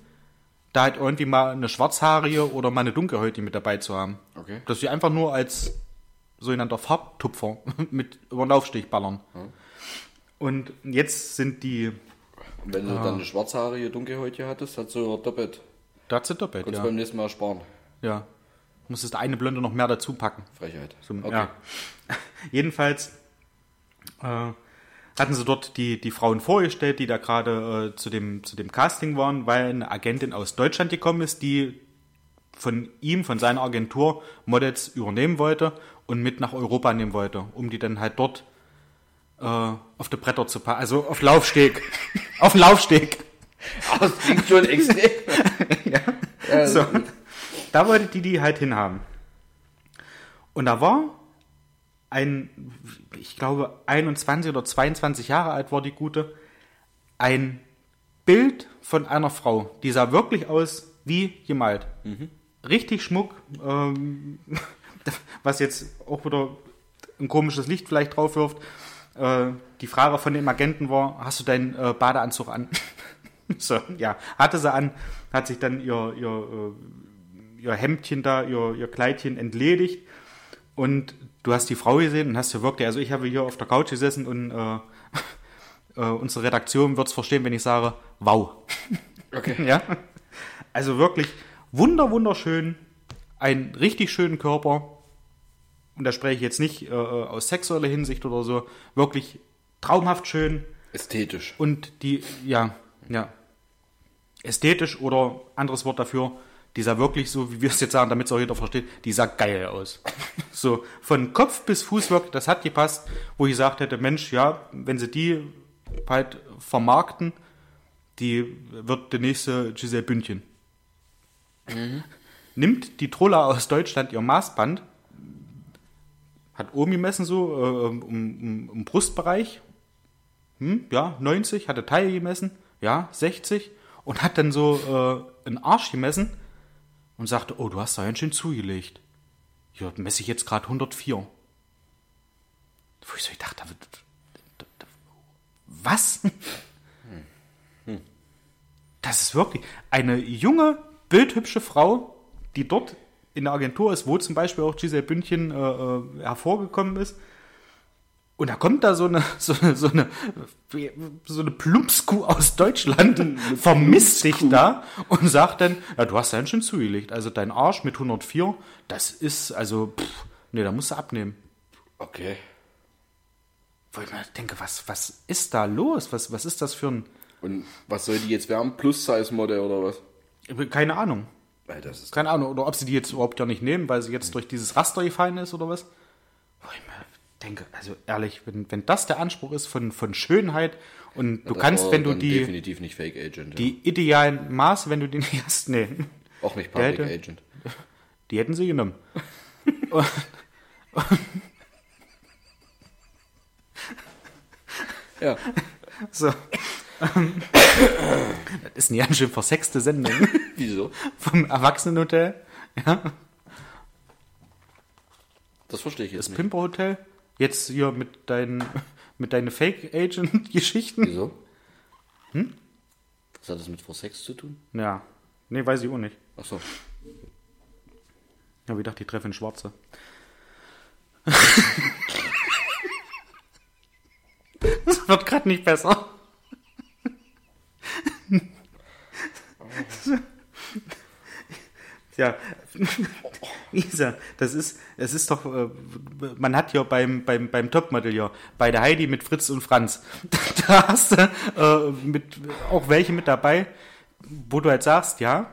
Speaker 2: da halt irgendwie mal eine Schwarzhaarige oder mal eine Dunkelhäutige mit dabei zu haben.
Speaker 1: Okay.
Speaker 2: Dass sie einfach nur als sogenannter Farbtupfer mit über den Laufsteg ballern. Und jetzt sind die,
Speaker 1: Und wenn du dann eine schwarzhaarige Dunkelhäutchen hattest, hat so doppelt.
Speaker 2: da hat sie doppelt,
Speaker 1: Kannst du
Speaker 2: ja.
Speaker 1: beim nächsten Mal sparen.
Speaker 2: ja. Musstest eine Blonde noch mehr dazu packen.
Speaker 1: Frechheit.
Speaker 2: So,
Speaker 1: Okay.
Speaker 2: ja. Jedenfalls äh, hatten sie dort die, die Frauen vorgestellt, die da gerade äh, zu, dem, zu dem Casting waren, weil eine Agentin aus Deutschland gekommen ist, die von ihm, von seiner Agentur Models übernehmen wollte und mit nach Europa nehmen wollte, um die dann halt dort äh, auf die Bretter zu packen, also auf Laufsteg. auf den Laufsteg.
Speaker 1: Das klingt schon extrem. ja.
Speaker 2: So. Da wollte die die halt hinhaben. Und da war ein, ich glaube, 21 oder 22 Jahre alt war die Gute, ein Bild von einer Frau. Die sah wirklich aus wie gemalt. Richtig Schmuck, ähm, was jetzt auch wieder ein komisches Licht vielleicht drauf wirft. Äh, die Frage von dem Agenten war, hast du deinen äh, Badeanzug an? so, ja, hatte sie an, hat sich dann ihr, ihr, äh, ihr Hemdchen da, ihr, ihr Kleidchen entledigt und du hast die Frau gesehen und hast ja wirklich, also ich habe hier auf der Couch gesessen und äh, äh, unsere Redaktion wird es verstehen, wenn ich sage, wow.
Speaker 1: Okay.
Speaker 2: Ja. Also wirklich wunder, wunderschön, einen richtig schönen Körper. Und da spreche ich jetzt nicht äh, aus sexueller Hinsicht oder so, wirklich traumhaft schön
Speaker 1: Ästhetisch.
Speaker 2: und die, ja, ja, ästhetisch oder anderes Wort dafür, die sah wirklich so, wie wir es jetzt sagen, damit es auch jeder versteht, die sah geil aus. so, von Kopf bis Fuß wirklich, das hat gepasst, wo ich gesagt hätte, Mensch, ja, wenn sie die halt vermarkten, die wird der nächste Giselle Bündchen. Nimmt die Troller aus Deutschland ihr Maßband, hat oben gemessen so, äh, um, um, um Brustbereich, hm, ja, 90, hatte Taille gemessen, ja, 60 und hat dann so äh, einen Arsch gemessen und sagte, oh, du hast da ganz schön zugelegt. Ja, messe ich jetzt gerade 104. Wo ich so, ich dachte, da wird- da- da- was? Das ist wirklich eine junge, bildhübsche Frau, die dort in der Agentur ist, wo zum Beispiel auch Giselle Bündchen äh, äh, hervorgekommen ist. Und da kommt da so eine, so eine, so eine, so eine Plumpskuh aus Deutschland, vermisst dich da und sagt dann, ja, du hast ja schon zugelegt. Also dein Arsch mit 104, das ist, also, pff, nee, da musst du abnehmen.
Speaker 1: Okay.
Speaker 2: Wo ich mir denke, was, was ist da los? Was, was ist das für ein,
Speaker 1: Und was soll die jetzt werden? Plus-Size-Modell oder was?
Speaker 2: keine Ahnung.
Speaker 1: Weil das ist.
Speaker 2: Keine Ahnung, oder ob sie die jetzt überhaupt ja nicht nehmen, weil sie jetzt durch dieses Raster gefallen ist oder was. Wo ich mir denke, also ehrlich, wenn, wenn das der Anspruch ist von, von Schönheit und du
Speaker 1: das
Speaker 2: kannst, wenn du die,
Speaker 1: Definitiv nicht Fake Agent.
Speaker 2: die idealen Maße, wenn du die nicht hast, nee,
Speaker 1: ja. Auch nicht Public
Speaker 2: hätte-
Speaker 1: Agent.
Speaker 2: die hätten sie genommen. Und-
Speaker 1: Ja.
Speaker 2: so. Das ist eine ganz schön versexte Sendung
Speaker 1: Wieso?
Speaker 2: vom Erwachsenenhotel, ja,
Speaker 1: Das verstehe ich jetzt
Speaker 2: das. Pimperhotel. Jetzt hier mit deinen, mit deinen Fake-Agent-Geschichten.
Speaker 1: Wieso? Hm? Was hat das mit For Sex zu tun?
Speaker 2: Ja. Nee, weiß ich auch nicht.
Speaker 1: Achso.
Speaker 2: Ja, wie dachte ich, treffe einen Schwarze. Das wird gerade nicht besser. Ja, Isa, das ist, es ist doch, äh, man hat ja beim, beim, beim Topmodel ja, bei der Heidi mit Fritz und Franz, da hast du äh, mit, auch welche mit dabei, wo du halt sagst, ja,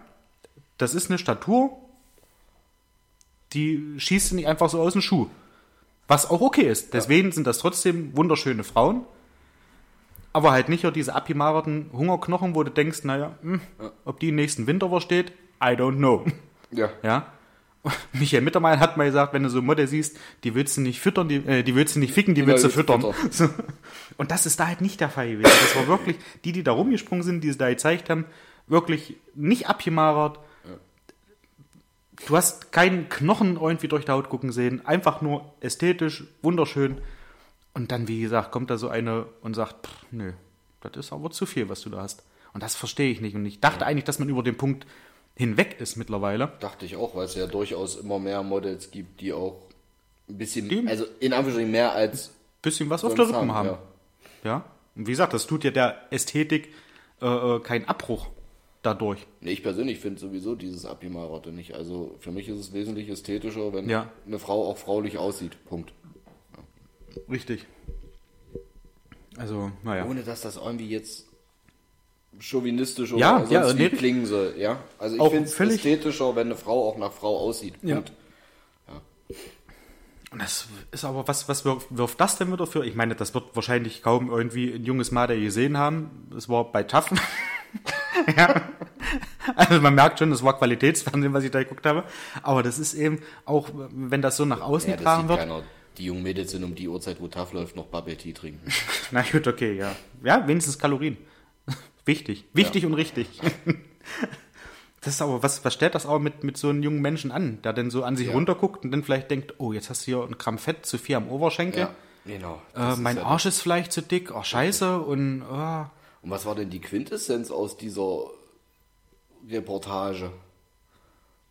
Speaker 2: das ist eine Statur, die schießt du nicht einfach so aus dem Schuh. Was auch okay ist. Deswegen sind das trotzdem wunderschöne Frauen. Aber halt nicht nur diese abgemagerten Hungerknochen, wo du denkst, naja, hm, ob die im nächsten Winter versteht, I don't know.
Speaker 1: Ja.
Speaker 2: Ja. Michael Mittermeier hat mal gesagt, wenn du so Model siehst, die willst du nicht füttern, die, äh, die willst du nicht ficken, die willst du
Speaker 1: willst du
Speaker 2: füttern. So. Und das ist da halt nicht der Fall gewesen. Das war wirklich, die, die da rumgesprungen sind, die sie da gezeigt haben, wirklich nicht abgemagert, du hast keinen Knochen irgendwie durch die Haut gucken sehen, einfach nur ästhetisch, wunderschön. Und dann, wie gesagt, kommt da so eine und sagt, pff, nö, das ist aber zu viel, was du da hast. Und das verstehe ich nicht. Und ich dachte eigentlich, dass man über den Punkt hinweg ist mittlerweile.
Speaker 1: Dachte ich auch, weil es ja durchaus immer mehr Models gibt, die auch ein bisschen,
Speaker 2: Die-
Speaker 1: also in Anführungsstrichen mehr als
Speaker 2: Bisschen was auf der Rippen haben.
Speaker 1: ja.
Speaker 2: Ja. Und wie gesagt, das tut ja der Ästhetik äh, äh, keinen Abbruch dadurch.
Speaker 1: Nee, ich persönlich finde sowieso dieses Abgemarate nicht. Also für mich ist es wesentlich ästhetischer, wenn
Speaker 2: Ja.
Speaker 1: eine Frau auch fraulich aussieht. Punkt.
Speaker 2: Richtig. Also, naja.
Speaker 1: Ohne dass das irgendwie jetzt chauvinistisch oder
Speaker 2: Ja,
Speaker 1: sonst
Speaker 2: ja,
Speaker 1: wie
Speaker 2: nee.
Speaker 1: klingen soll. Ja? Also ich finde es ästhetischer, wenn eine Frau auch nach Frau aussieht.
Speaker 2: Ja.
Speaker 1: Punkt.
Speaker 2: Und das ist aber, was, was wirft, wirft das denn wieder für? Ich meine, das wird wahrscheinlich kaum irgendwie ein junges Mädel gesehen haben. Das war bei TAF. ja. Also man merkt schon, das war Qualitätsfernsehen, was ich da geguckt habe. Aber das ist eben auch, wenn das so nach außen
Speaker 1: Ja,
Speaker 2: getragen wird.
Speaker 1: keiner. Die jungen Mädels sind um die Uhrzeit, wo TAF läuft, noch Bubble Tea trinken.
Speaker 2: Na gut, okay, ja. Ja, wenigstens Kalorien. Wichtig. Wichtig und richtig. Das ist aber, was, was stellt das auch mit, mit so einem jungen Menschen an, der dann so an sich
Speaker 1: Ja.
Speaker 2: runterguckt und dann viel denkt, oh, jetzt hast du hier ein Gramm Fett zu viel am Oberschenkel.
Speaker 1: Ja, genau.
Speaker 2: Äh,
Speaker 1: Das ist
Speaker 2: mein
Speaker 1: ja
Speaker 2: Arsch ist vielleicht zu dick, oh scheiße, und oh,
Speaker 1: Und was war denn die Quintessenz aus dieser Reportage?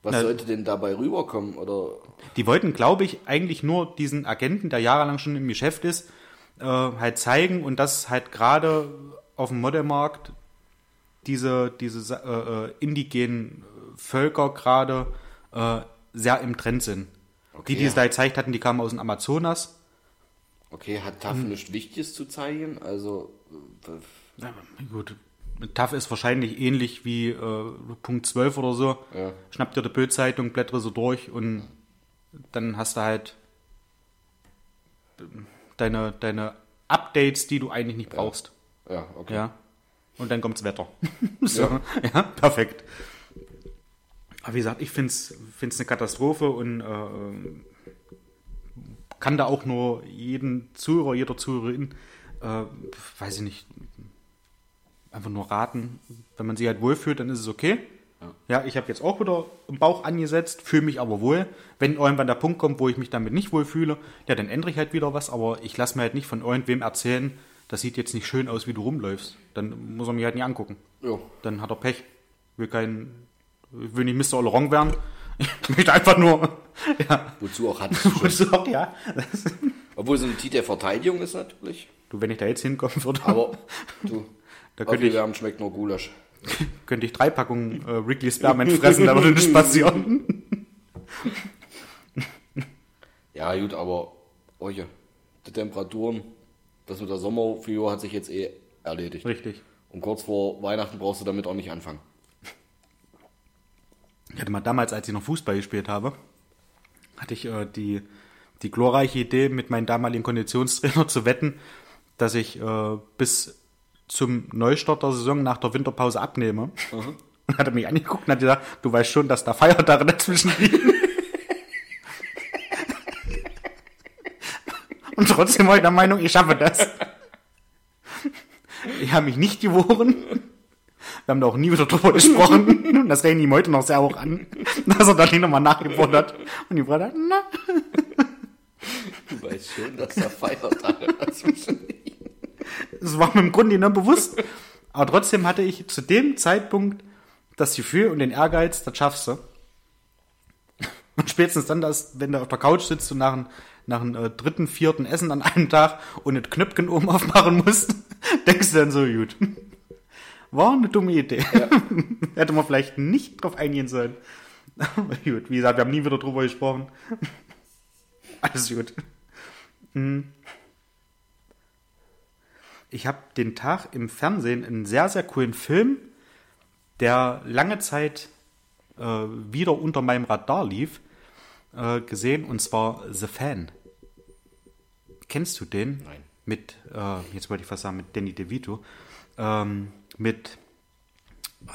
Speaker 1: Was
Speaker 2: Na-
Speaker 1: sollte denn dabei rüberkommen? Oder
Speaker 2: die wollten, glaube ich, eigentlich nur diesen Agenten, der jahrelang schon im Geschäft ist, äh, halt zeigen und dass halt gerade auf dem Modelmarkt diese, diese äh, äh, indigenen Völker gerade äh, sehr im Trend sind.
Speaker 1: Okay,
Speaker 2: die, die es
Speaker 1: ja.
Speaker 2: da gezeigt hatten, die kamen aus dem Amazonas.
Speaker 1: okay, hat TAF
Speaker 2: Hm.
Speaker 1: nichts Wichtiges zu zeigen? Also äh,
Speaker 2: Ja, gut, TAF ist wahrscheinlich ähnlich wie äh, Punkt 12 oder so.
Speaker 1: Ja.
Speaker 2: Schnapp dir die Bildzeitung, blättere so durch und dann hast du halt deine, deine Updates, die du eigentlich nicht brauchst.
Speaker 1: ja, okay.
Speaker 2: Ja. Und dann kommt's Wetter. so, ja. perfekt. Aber wie gesagt, ich finde es eine Katastrophe und äh, kann da auch nur jeden Zuhörer, jeder Zuhörerin, äh, weiß ich nicht, einfach nur raten. Wenn man sich halt wohlfühlt, dann ist es okay. Ja, ich habe jetzt auch wieder im Bauch angesetzt, fühle mich aber wohl. Wenn irgendwann der Punkt kommt, wo ich mich damit nicht wohlfühle, ja, dann ändere ich halt wieder was, aber ich lasse mir halt nicht von irgendwem erzählen, das sieht jetzt nicht schön aus, wie du rumläufst. Dann muss er mich halt nicht angucken.
Speaker 1: Ja.
Speaker 2: Dann hat er Pech. Will kein, will nicht Mr. Olorong werden. Ich möchte einfach nur, ja,
Speaker 1: Wozu auch du schon.
Speaker 2: so, ja.
Speaker 1: Obwohl so ein Titel der Verteidigung ist natürlich.
Speaker 2: Du, wenn ich da jetzt hinkommen würde,
Speaker 1: Aber du,
Speaker 2: Da könnte ich-
Speaker 1: Apfelwärmen schmeckt nur Gulasch.
Speaker 2: könnte ich drei Packungen äh, Wrigley Spearmint fressen, da würde nichts passieren.
Speaker 1: Ja, gut, aber ja, die Temperaturen, das mit der Sommerfieber hat sich jetzt eh erledigt.
Speaker 2: Richtig.
Speaker 1: Und kurz vor Weihnachten brauchst du damit auch nicht anfangen.
Speaker 2: Ich hatte mal damals, als ich noch Fußball gespielt habe, hatte ich äh, die, die glorreiche Idee, mit meinem damaligen Konditionstrainer zu wetten, dass ich äh, bis zum Neustart der Saison nach der Winterpause abnehme. Und hat er mich angeguckt und hat gesagt, du weißt schon, dass da Feiertage dazwischen liegen. Und trotzdem war ich der Meinung, ich schaffe das. Ich habe mich nicht gewohren. Wir haben da auch nie wieder drüber gesprochen. Und das reden ihm heute noch sehr hoch an, dass er da nicht nochmal nachgebohrt hat. Und die Bruder, na.
Speaker 1: Du weißt schon, dass da Feiertage dazwischen liegen.
Speaker 2: Das war mir im Grunde nicht bewusst. Aber trotzdem hatte ich zu dem Zeitpunkt das Gefühl und den Ehrgeiz, das schaffst du. Und spätestens dann, dass, wenn du auf der Couch sitzt und nach einem, nach einem äh, dritten, vierten Essen an einem Tag und ein Knöpfchen oben aufmachen musst, denkst du dann so, gut. War eine dumme Idee. Hätte man vielleicht nicht drauf eingehen sollen. Aber gut, wie gesagt, wir haben nie wieder drüber gesprochen. Alles gut. Hm. Ich habe den Tag im Fernsehen einen sehr, sehr coolen Film, der lange Zeit äh, wieder unter meinem Radar lief, äh, gesehen, und zwar The Fan. Kennst du den?
Speaker 1: Nein.
Speaker 2: Mit, äh, jetzt wollte ich fast sagen, mit Danny DeVito. Ähm, mit,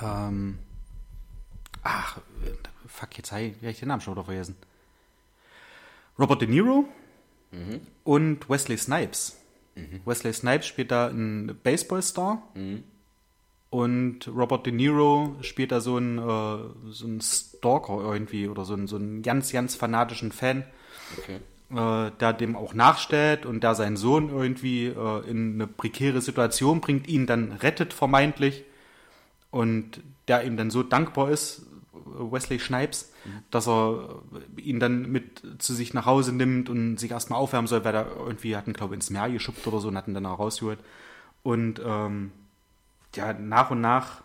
Speaker 2: ähm, ach, fuck, jetzt habe ich, den Namen schon wieder vergessen. Robert De Niro und Wesley Snipes. Wesley Snipes spielt da einen Baseballstar. Und Robert De Niro spielt da so einen, äh, so einen Stalker irgendwie oder so einen, so einen ganz, ganz fanatischen Fan,
Speaker 1: Okay.
Speaker 2: Äh, der dem auch nachstellt und der seinen Sohn irgendwie äh, in eine prekäre Situation bringt, ihn dann rettet vermeintlich und der ihm dann so dankbar ist, Wesley Snipes, dass er ihn dann mit zu sich nach Hause nimmt und sich erstmal aufwärmen soll, weil er irgendwie hat ihn, glaube ich, ins Meer geschubbt oder so und hat ihn dann auch rausgeholt. Und ähm, ja, nach und nach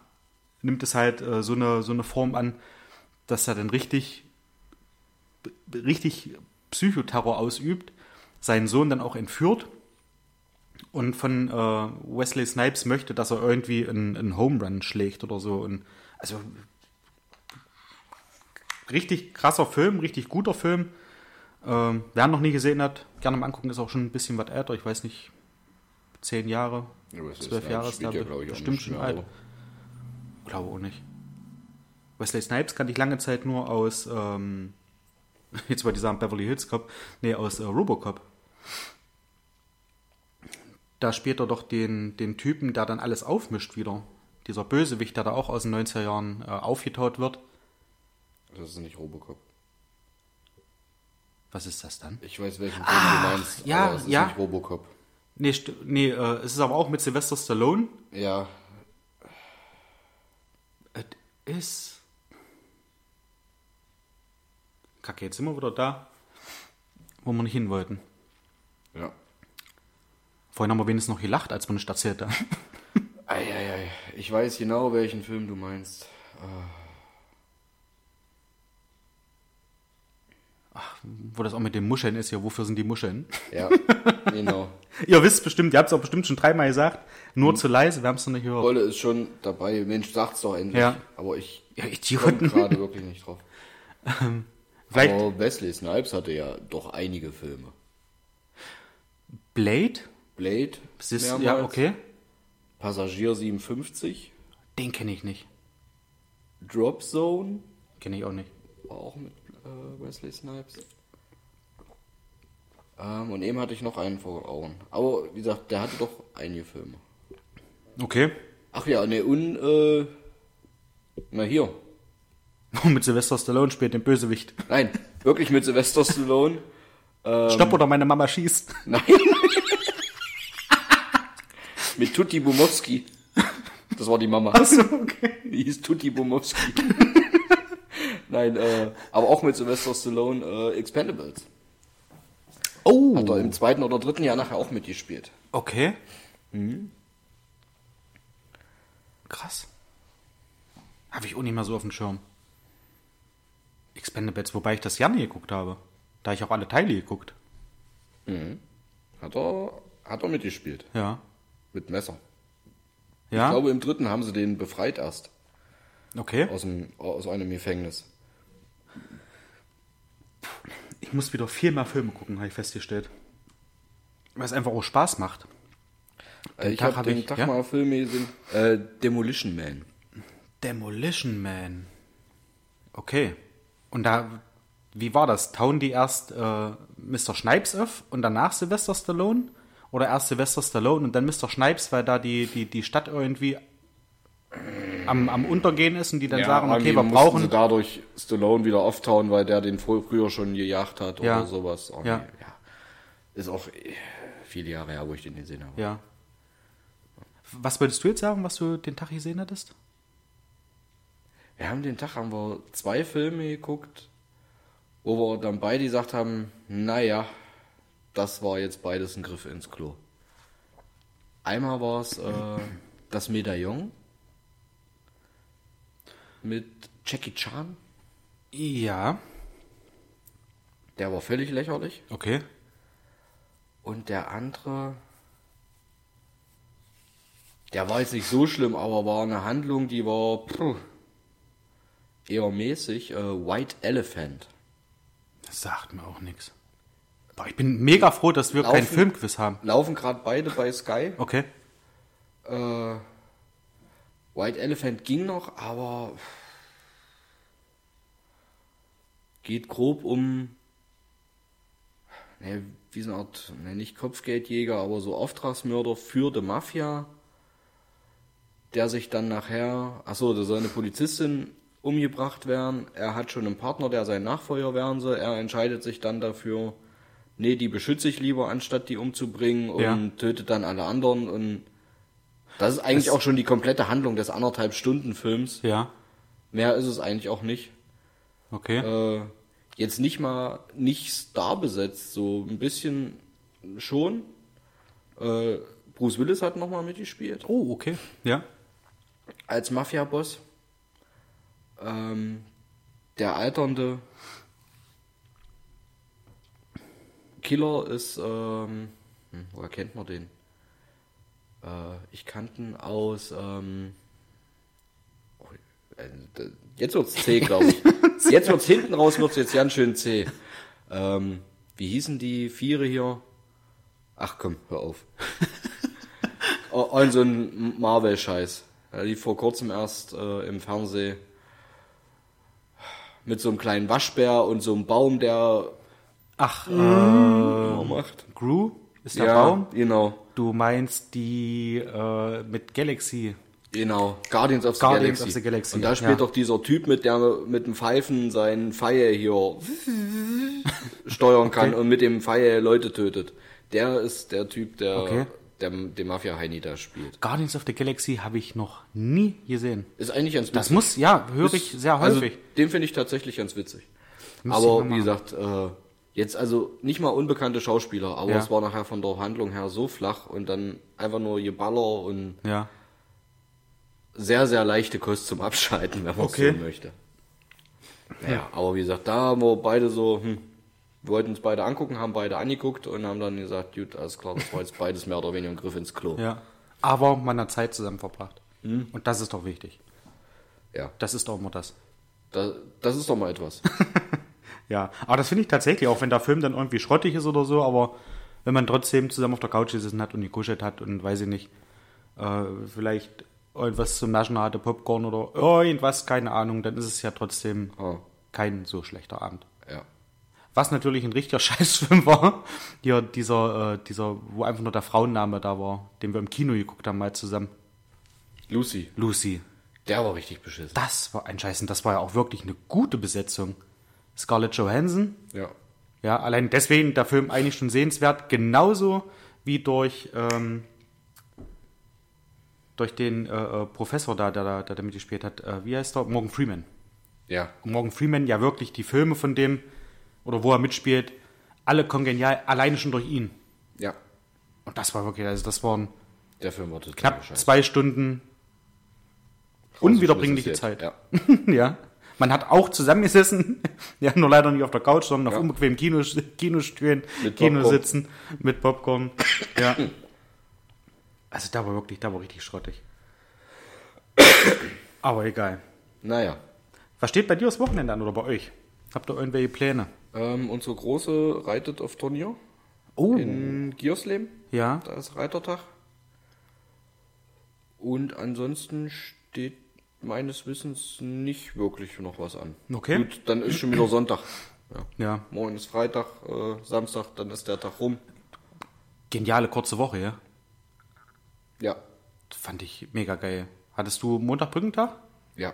Speaker 2: nimmt es halt äh, so, eine, so eine Form an, dass er dann richtig, richtig Psychoterror ausübt, seinen Sohn dann auch entführt und von äh, Wesley Snipes möchte, dass er irgendwie einen, einen Home Run schlägt oder so. Und also richtig krasser Film, richtig guter Film. Ähm, wer ihn noch nie gesehen hat, gerne mal angucken, ist auch schon ein bisschen was älter. Ich weiß nicht, zehn Jahre,
Speaker 1: Ja,
Speaker 2: zwölf Jahre ist der
Speaker 1: ja,
Speaker 2: bestimmt schon alt. Glaube auch nicht. Wesley Snipes kannte ich lange Zeit nur aus, ähm, jetzt wollte ich sagen Beverly Hills Cop, nee, aus äh, Robocop. Da spielt er doch den, den Typen, der dann alles aufmischt wieder. Dieser Bösewicht, der da auch aus den 90er Jahren äh, aufgetaut wird.
Speaker 1: Das ist nicht Robocop.
Speaker 2: Was ist das dann?
Speaker 1: Ich weiß, welchen Film du meinst,
Speaker 2: ja,
Speaker 1: aber es ist
Speaker 2: ja.
Speaker 1: nicht Robocop.
Speaker 2: Nee, nee äh, es ist aber auch mit Sylvester Stallone.
Speaker 1: Ja,
Speaker 2: Es ist. Kacke, jetzt sind wir wieder da, wo wir nicht hin wollten.
Speaker 1: ja.
Speaker 2: Vorhin haben wir wenigstens noch gelacht, als wir nicht erzählt haben.
Speaker 1: Eieiei. Ich weiß genau, welchen Film du meinst.
Speaker 2: Wo das auch mit den Muscheln ist, ja, wofür sind die Muscheln?
Speaker 1: Ja, genau.
Speaker 2: Ihr wisst bestimmt, ihr habt es auch bestimmt schon dreimal gesagt. Nur zu leise, wir haben es noch nicht gehört.
Speaker 1: Wolle ist schon dabei. Mensch, sag's doch endlich.
Speaker 2: Ja.
Speaker 1: Aber ich
Speaker 2: Ja,
Speaker 1: komme
Speaker 2: Idioten.
Speaker 1: gerade wirklich nicht drauf.
Speaker 2: Vielleicht
Speaker 1: Aber Wesley Snipes hatte ja doch einige Filme.
Speaker 2: Blade?
Speaker 1: Blade,
Speaker 2: ist, ja, okay.
Speaker 1: Passagier 57,
Speaker 2: Den kenne ich nicht.
Speaker 1: Drop Zone,
Speaker 2: Kenne ich auch nicht.
Speaker 1: war auch mit äh, Wesley Snipes. Ähm, und eben hatte ich noch einen vor Augen. Aber wie gesagt, der hatte doch einige Filme.
Speaker 2: Okay.
Speaker 1: Ach ja, ne, und, äh, na hier.
Speaker 2: Mit Sylvester Stallone spielt den Bösewicht.
Speaker 1: Nein, wirklich mit Sylvester Stallone. Ähm,
Speaker 2: Stopp oder meine Mama schießt.
Speaker 1: Nein. mit Tutti Bumowski. Das war die Mama.
Speaker 2: Achso, okay.
Speaker 1: Die hieß Tutti Bumowski. Nein, äh, aber auch mit Sylvester Stallone äh, Expendables.
Speaker 2: Oh.
Speaker 1: Hat er im zweiten oder dritten Jahr nachher auch mitgespielt.
Speaker 2: Okay.
Speaker 1: Mhm.
Speaker 2: Krass. Habe ich auch nicht mehr so auf dem Schirm. Expendables, wobei ich das gerne geguckt habe. Da ich auch alle Teile geguckt.
Speaker 1: Hat er, hat er mitgespielt.
Speaker 2: Ja.
Speaker 1: Mit Messer.
Speaker 2: Ja.
Speaker 1: Ich glaube, im dritten haben sie den befreit erst.
Speaker 2: okay.
Speaker 1: Aus, dem, aus einem Gefängnis.
Speaker 2: Ich muss wieder viel mehr Filme gucken, habe ich festgestellt. Weil es einfach auch Spaß macht.
Speaker 1: Äh, ich
Speaker 2: Tag
Speaker 1: habe
Speaker 2: hab
Speaker 1: den
Speaker 2: ich-
Speaker 1: Tag
Speaker 2: ja?
Speaker 1: mal Filme gesehen. Äh, Demolition Man.
Speaker 2: Demolition Man. Okay. Und da, wie war das? Tauen die erst äh, Mr. Snipes auf und danach Sylvester Stallone? Oder erst Sylvester Stallone und dann Mr. Snipes, weil da die, die, die Stadt irgendwie am, am Untergehen ist und die dann sagen, okay, wir
Speaker 1: mussten sie
Speaker 2: brauchen.
Speaker 1: dadurch Stallone wieder auftauen, weil der den frü- früher schon gejagt hat
Speaker 2: Ja.
Speaker 1: oder sowas. Irgendwie,
Speaker 2: Ja.
Speaker 1: ja. Ist auch äh, viele Jahre her, wo ich den gesehen habe.
Speaker 2: Ja. Was würdest du jetzt sagen, was du den Tag gesehen hattest?
Speaker 1: Wir haben den Tag haben wir zwei Filme geguckt, wo wir dann beide gesagt haben, naja, das war jetzt beides ein Griff ins Klo. Einmal war es äh, das Medaillon mit Jackie Chan.
Speaker 2: Ja.
Speaker 1: Der war völlig lächerlich.
Speaker 2: Okay.
Speaker 1: Und der andere, der war jetzt nicht so schlimm, aber war eine Handlung, die war puh, eher mäßig. Äh, White Elephant.
Speaker 2: Das sagt mir auch nichts. Boah, ich bin mega froh, dass wir keinen
Speaker 1: Laufen-
Speaker 2: Filmquiz haben.
Speaker 1: Laufen gerade beide bei Sky.
Speaker 2: Okay.
Speaker 1: Äh, White Elephant ging noch, aber geht grob um, ne, wie so eine Art, ne, nicht Kopfgeldjäger, aber so Auftragsmörder für die Mafia, der sich dann nachher, achso, da soll eine Polizistin umgebracht werden. Er hat schon einen Partner, der sein Nachfolger werden soll. Er entscheidet sich dann dafür, nee, die beschütze ich lieber, anstatt die umzubringen und
Speaker 2: Ja.
Speaker 1: tötet dann alle anderen. Und das ist eigentlich
Speaker 2: Das-
Speaker 1: auch schon die komplette Handlung des anderthalb Stunden Films.
Speaker 2: Ja.
Speaker 1: Mehr ist es eigentlich auch nicht.
Speaker 2: Okay.
Speaker 1: Äh, jetzt nicht mal nicht star besetzt, so ein bisschen schon. Äh, Bruce Willis hat nochmal mitgespielt
Speaker 2: oh, okay. Ja.
Speaker 1: als Mafia-Boss. Ähm, der alternde Killer ist, ähm, hm, woher kennt man den? Äh, ich kannte ihn aus, ähm, oh, äh, jetzt wird's C, glaube ich. jetzt wird's hinten raus, wird's jetzt ganz schön C. Ähm, wie hießen die Viere hier? Ach komm, hör auf. Und so ein Marvel-Scheiß. Er lief vor kurzem erst äh, im Fernsehen mit so einem kleinen Waschbär und so einem Baum, der
Speaker 2: Ach,
Speaker 1: äh, macht.
Speaker 2: Gru ist der
Speaker 1: Ja,
Speaker 2: Baum.
Speaker 1: genau.
Speaker 2: Du meinst die äh, mit Galaxy.
Speaker 1: Genau, Guardians of the
Speaker 2: Guardians
Speaker 1: Galaxy.
Speaker 2: of the Galaxy,
Speaker 1: Und da spielt
Speaker 2: ja.
Speaker 1: doch dieser Typ mit, der mit dem Pfeifen seinen Pfeil hier steuern kann
Speaker 2: Okay.
Speaker 1: und mit dem Pfeil Leute tötet. Der ist der Typ, der,
Speaker 2: Okay.
Speaker 1: Der den Mafia-Heini da spielt.
Speaker 2: Guardians of the Galaxy habe ich noch nie gesehen.
Speaker 1: Ist eigentlich ganz witzig.
Speaker 2: Das muss, ja, höre ich sehr häufig.
Speaker 1: Also, den finde ich tatsächlich ganz witzig.
Speaker 2: Müsste ich
Speaker 1: aber wie gesagt, äh, jetzt also nicht mal unbekannte Schauspieler, aber
Speaker 2: Ja.
Speaker 1: es war nachher von der Handlung her so flach und dann einfach nur Geballer und
Speaker 2: Ja.
Speaker 1: sehr, sehr leichte Kost zum Abschalten, wenn man
Speaker 2: Okay.
Speaker 1: es so möchte. Ja, aber wie gesagt, da haben wir beide so, hm, wir wollten uns beide angucken, haben beide angeguckt und haben dann gesagt, gut, alles klar, das war jetzt beides mehr oder weniger ein Griff ins Klo.
Speaker 2: Ja. Aber man hat Zeit zusammen verbracht. Und das ist doch wichtig.
Speaker 1: Ja,
Speaker 2: Das ist doch immer das.
Speaker 1: da, das ist doch mal etwas.
Speaker 2: Ja, aber das finde ich tatsächlich, auch wenn der Film dann irgendwie schrottig ist oder so, aber wenn man trotzdem zusammen auf der Couch gesessen hat und gekuschelt hat und weiß ich nicht, äh, vielleicht irgendwas zum Naschen hatte, Popcorn oder irgendwas, keine Ahnung, dann ist es ja trotzdem
Speaker 1: Ah,
Speaker 2: kein so schlechter Abend.
Speaker 1: ja.
Speaker 2: Was natürlich ein richtiger Scheißfilm war, hier dieser, äh, dieser, wo einfach nur der Frauenname da war, den wir im Kino geguckt haben, mal zusammen.
Speaker 1: Lucy,
Speaker 2: Lucy.
Speaker 1: der war richtig beschissen.
Speaker 2: Das war ein Scheiß und das war ja auch wirklich eine gute Besetzung. Scarlett Johansson,
Speaker 1: Ja.
Speaker 2: Ja, allein deswegen der Film eigentlich schon sehenswert, genauso wie durch, ähm, durch den äh, äh, Professor da, der, da- der mitgespielt hat. Äh, wie heißt er? Morgan Freeman.
Speaker 1: Ja,
Speaker 2: Und Morgan Freeman, ja wirklich die Filme von dem, oder wo er mitspielt, alle kongenial, alleine schon durch ihn.
Speaker 1: ja.
Speaker 2: Und das war wirklich, also das waren
Speaker 1: Der Film war
Speaker 2: knapp zwei Stunden unwiederbringliche Zeit.
Speaker 1: Ja.
Speaker 2: ja. Man hat auch zusammengesessen, ja, nur leider nicht auf der Couch, sondern auf
Speaker 1: Ja.
Speaker 2: unbequemen Kino, Kinostühlen,
Speaker 1: Mit.
Speaker 2: Kinositzen, mit Popcorn. Ja. Also da war wirklich, da war richtig schrottig. Aber egal.
Speaker 1: Naja.
Speaker 2: Was steht bei dir das Wochenende an oder bei euch? Habt ihr irgendwelche Pläne?
Speaker 1: Ähm, unsere Große reitet auf Turnier
Speaker 2: Oh.
Speaker 1: in Giersleben.
Speaker 2: Ja.
Speaker 1: Da ist Reitertag. Und ansonsten steht meines Wissens nicht wirklich noch was an.
Speaker 2: Okay.
Speaker 1: Gut, dann ist schon wieder Sonntag. Ja.
Speaker 2: Ja.
Speaker 1: Morgen ist Freitag, äh, Samstag, dann ist der Tag rum.
Speaker 2: Geniale kurze Woche, ja.
Speaker 1: Ja.
Speaker 2: Fand ich mega geil. Hattest du Montag Brückentag?
Speaker 1: Ja.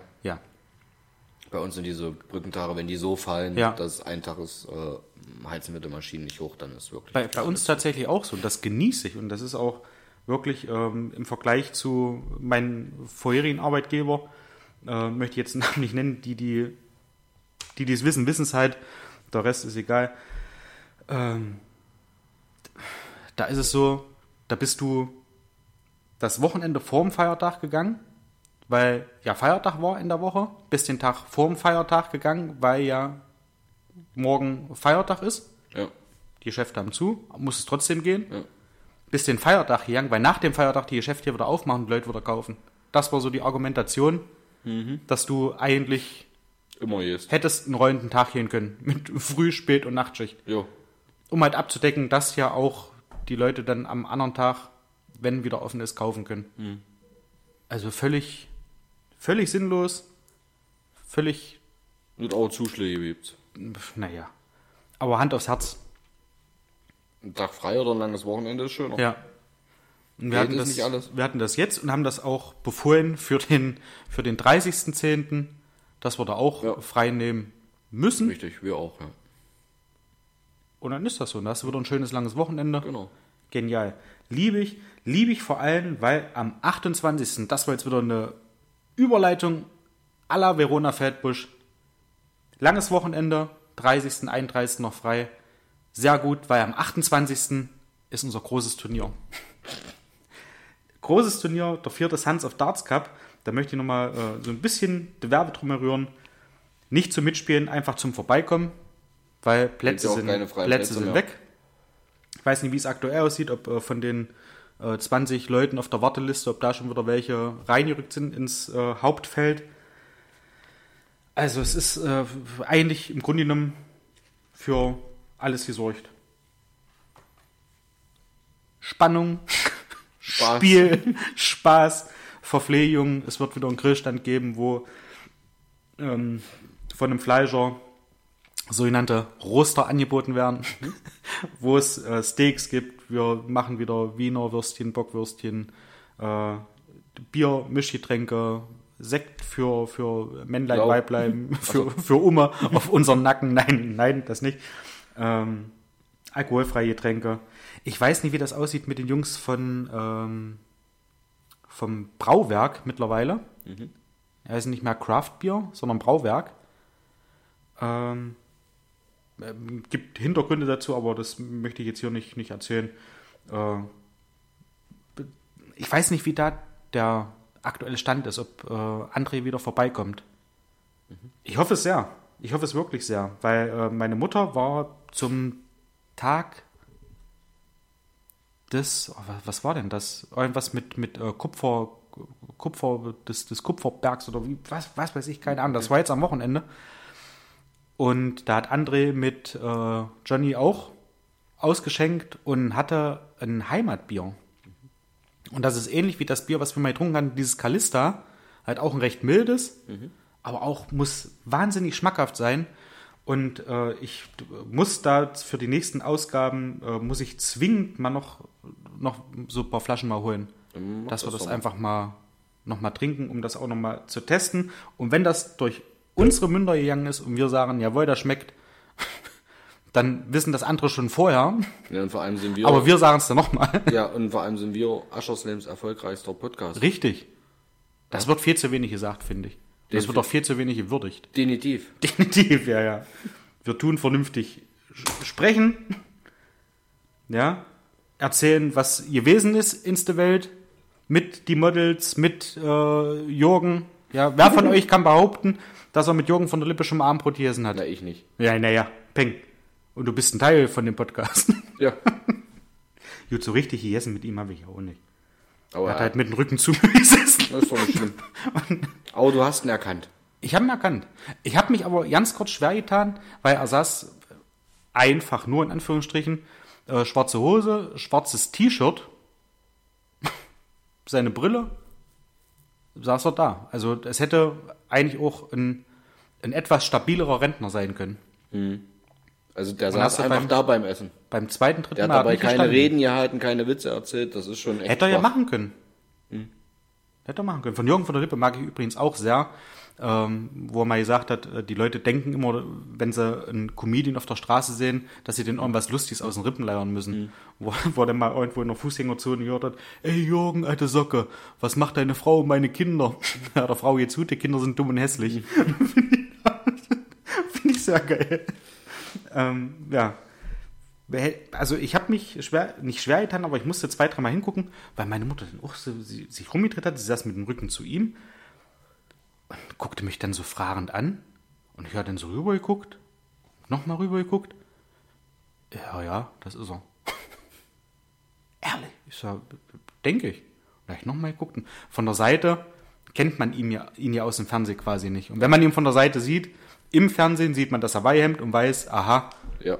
Speaker 1: Bei uns sind diese Brückentage, wenn die so fallen,
Speaker 2: Ja.
Speaker 1: dass ein Tag ist, äh, heizen wir die Maschinen nicht hoch, dann ist wirklich.
Speaker 2: Bei, bei uns tatsächlich auch so. Und das genieße ich. Und das ist auch wirklich ähm, im Vergleich zu meinen vorherigen Arbeitgeber, äh, möchte ich jetzt einen Namen nicht nennen, die, die, die die es wissen, wissen es halt. Der Rest ist egal. Ähm, da ist es so, da bist du das Wochenende vorm Feiertag gegangen, weil ja Feiertag war in der Woche, bist den Tag vorm Feiertag gegangen, weil ja morgen Feiertag ist
Speaker 1: Ja.
Speaker 2: die Geschäfte haben zu, muss es trotzdem gehen.
Speaker 1: Ja.
Speaker 2: Bis den Feiertag gegangen, weil nach dem Feiertag die Geschäfte hier wieder aufmachen und Leute wieder kaufen. Das war so die Argumentation, dass du eigentlich
Speaker 1: Immer jetzt.
Speaker 2: hättest einen rollenden Tag gehen können mit Früh-, Spät- und Nachtschicht.
Speaker 1: Jo.
Speaker 2: Um halt abzudecken, dass ja auch die Leute dann am anderen Tag, wenn wieder offen ist, kaufen können. Also völlig, völlig sinnlos, völlig,
Speaker 1: Wird auch Zuschläge gibt's.
Speaker 2: pf, naja. Aber Hand aufs Herz.
Speaker 1: Ein Tag frei oder ein langes Wochenende ist schöner.
Speaker 2: Ja. Und wir hatten, das, wir hatten das jetzt und haben das auch befohlen für den, für den 30.10., dass wir da auch ja. frei nehmen müssen.
Speaker 1: Richtig, wir auch, ja.
Speaker 2: Und dann ist das so. Und da hast du wieder ein schönes langes Wochenende.
Speaker 1: Genau.
Speaker 2: Genial. Liebe ich. Liebe ich vor allem, weil am 28. Das war jetzt wieder eine Überleitung à la Verona Feldbusch. Langes Wochenende, 30., 31. noch frei. Sehr gut, weil am 28. ist unser großes Turnier. großes Turnier, der vierte Suns of Darts Cup. Da möchte ich nochmal äh, so ein bisschen die Werbe drum rühren. Nicht zum Mitspielen, einfach zum Vorbeikommen, weil Plätze sind, Plätze, Plätze sind weg. Ich weiß nicht, wie es aktuell aussieht, ob äh, von den äh, 20 Leuten auf der Warteliste, ob da schon wieder welche reingerückt sind ins äh, Hauptfeld. Also es ist äh, eigentlich im Grunde genommen für alles gesorgt. Spannung, Spaß. Spiel, Spaß, Verpflegung. Es wird wieder einen Grillstand geben, wo ähm, von einem Fleischer sogenannte Roster angeboten werden, mhm. wo es äh, Steaks gibt. Wir machen wieder Wiener Würstchen, Bockwürstchen, äh, Bier, Mischgetränke, Sekt für, für Männlein, Blau. Weiblein, für, für Umme auf unseren Nacken. Nein, nein, das nicht. Ähm, alkoholfreie Getränke. Ich weiß nicht, wie das aussieht mit den Jungs von ähm, vom Brauwerk mittlerweile. Mhm. Er ist nicht mehr Craft Beer, sondern Brauwerk. Ähm, ähm, gibt Hintergründe dazu, aber das möchte ich jetzt hier nicht, nicht erzählen. Äh, ich weiß nicht, wie da der aktuelle Stand ist, ob äh, André wieder vorbeikommt. Mhm. Ich hoffe es sehr. Ich hoffe es wirklich sehr, weil äh, meine Mutter war zum Tag des, oh, was war denn das? Irgendwas mit, mit äh, Kupfer, Kupfer, des, des Kupferbergs oder wie, was, was weiß ich, keine Ahnung. Das war jetzt am Wochenende. Und da hat André mit äh, Johnny auch ausgeschenkt und hatte ein Heimatbier. Und das ist ähnlich wie das Bier, was wir mal getrunken haben, dieses Kalista. Halt auch ein recht mildes, mhm. aber auch muss wahnsinnig schmackhaft sein. Und äh, ich muss da für die nächsten Ausgaben, äh, muss ich zwingend mal noch, noch so ein paar Flaschen mal holen. Mhm, dass wir das, das einfach mal noch mal trinken, um das auch noch mal zu testen. Und wenn das durch unsere Münder gegangen ist und wir sagen, jawohl, das schmeckt, dann wissen das andere schon vorher.
Speaker 1: Ja, und vor allem sind wir.
Speaker 2: Aber wir sagen es dann nochmal.
Speaker 1: Ja, und vor allem sind wir Ascherslams erfolgreichster Podcast.
Speaker 2: Richtig. Das wird viel zu wenig gesagt, finde ich. Das wird auch viel zu wenig gewürdigt.
Speaker 1: Definitiv.
Speaker 2: Definitiv, ja, ja. Wir tun vernünftig sprechen, ja, erzählen, was gewesen ist in der Welt, mit die Models, mit äh, Jürgen. Ja, wer von euch kann behaupten, dass er mit Jürgen von der Lippe schon mal Abendbrot gegessen hat.
Speaker 1: Na, ich nicht.
Speaker 2: Ja, naja, peng. Und du bist ein Teil von dem Podcast.
Speaker 1: Ja.
Speaker 2: Gut, so richtig gegessen mit ihm habe ich auch nicht. Aber er hat halt mit dem Rücken zu mir gesessen.
Speaker 1: Das ist doch nicht schlimm. aber du hast ihn erkannt.
Speaker 2: Ich habe ihn erkannt. Ich habe mich aber ganz kurz schwer getan, weil er saß einfach nur in Anführungsstrichen äh, schwarze Hose, schwarzes T-Shirt, seine Brille, saß er da. Also es hätte eigentlich auch ein, ein etwas stabilerer Rentner sein können.
Speaker 1: Mhm. Also der saß einfach beim, da beim Essen.
Speaker 2: Beim zweiten, dritten
Speaker 1: der Mal. Der hat dabei keine gestanden. Reden gehalten, keine Witze erzählt. Das ist schon
Speaker 2: echt Hätte er ja machen können. Hm. Hätte er machen können. Von Jürgen von der Lippe mag ich übrigens auch sehr, ähm, wo er mal gesagt hat, äh, die Leute denken immer, wenn sie einen Comedian auf der Straße sehen, dass sie den irgendwas Lustiges aus den Rippen leiern müssen. Mhm. Wo, wo er dann mal irgendwo in der Fußgängerzone gehört hat, ey Jürgen, alte Socke, was macht deine Frau und meine Kinder? ja, der Frau geht's gut, die Kinder sind dumm und hässlich. Mhm. Finde ich sehr geil. Ähm, ja. Also ich habe mich schwer, nicht schwer getan, aber ich musste zwei, dreimal hingucken, weil meine Mutter dann auch so, sie, sich rumgedreht hat. Sie saß mit dem Rücken zu ihm und guckte mich dann so fragend an. Und ich habe dann so rüber geguckt, nochmal rüber geguckt. Ja, ja, das ist er. Ehrlich? Ich sag, denke ich. Und ich nochmal geguckt. Und von der Seite kennt man ihn ja, ihn ja aus dem Fernsehen quasi nicht. Und wenn man ihn von der Seite sieht, im Fernsehen sieht man das Hawaii-Hemd und weiß, aha,
Speaker 1: ja.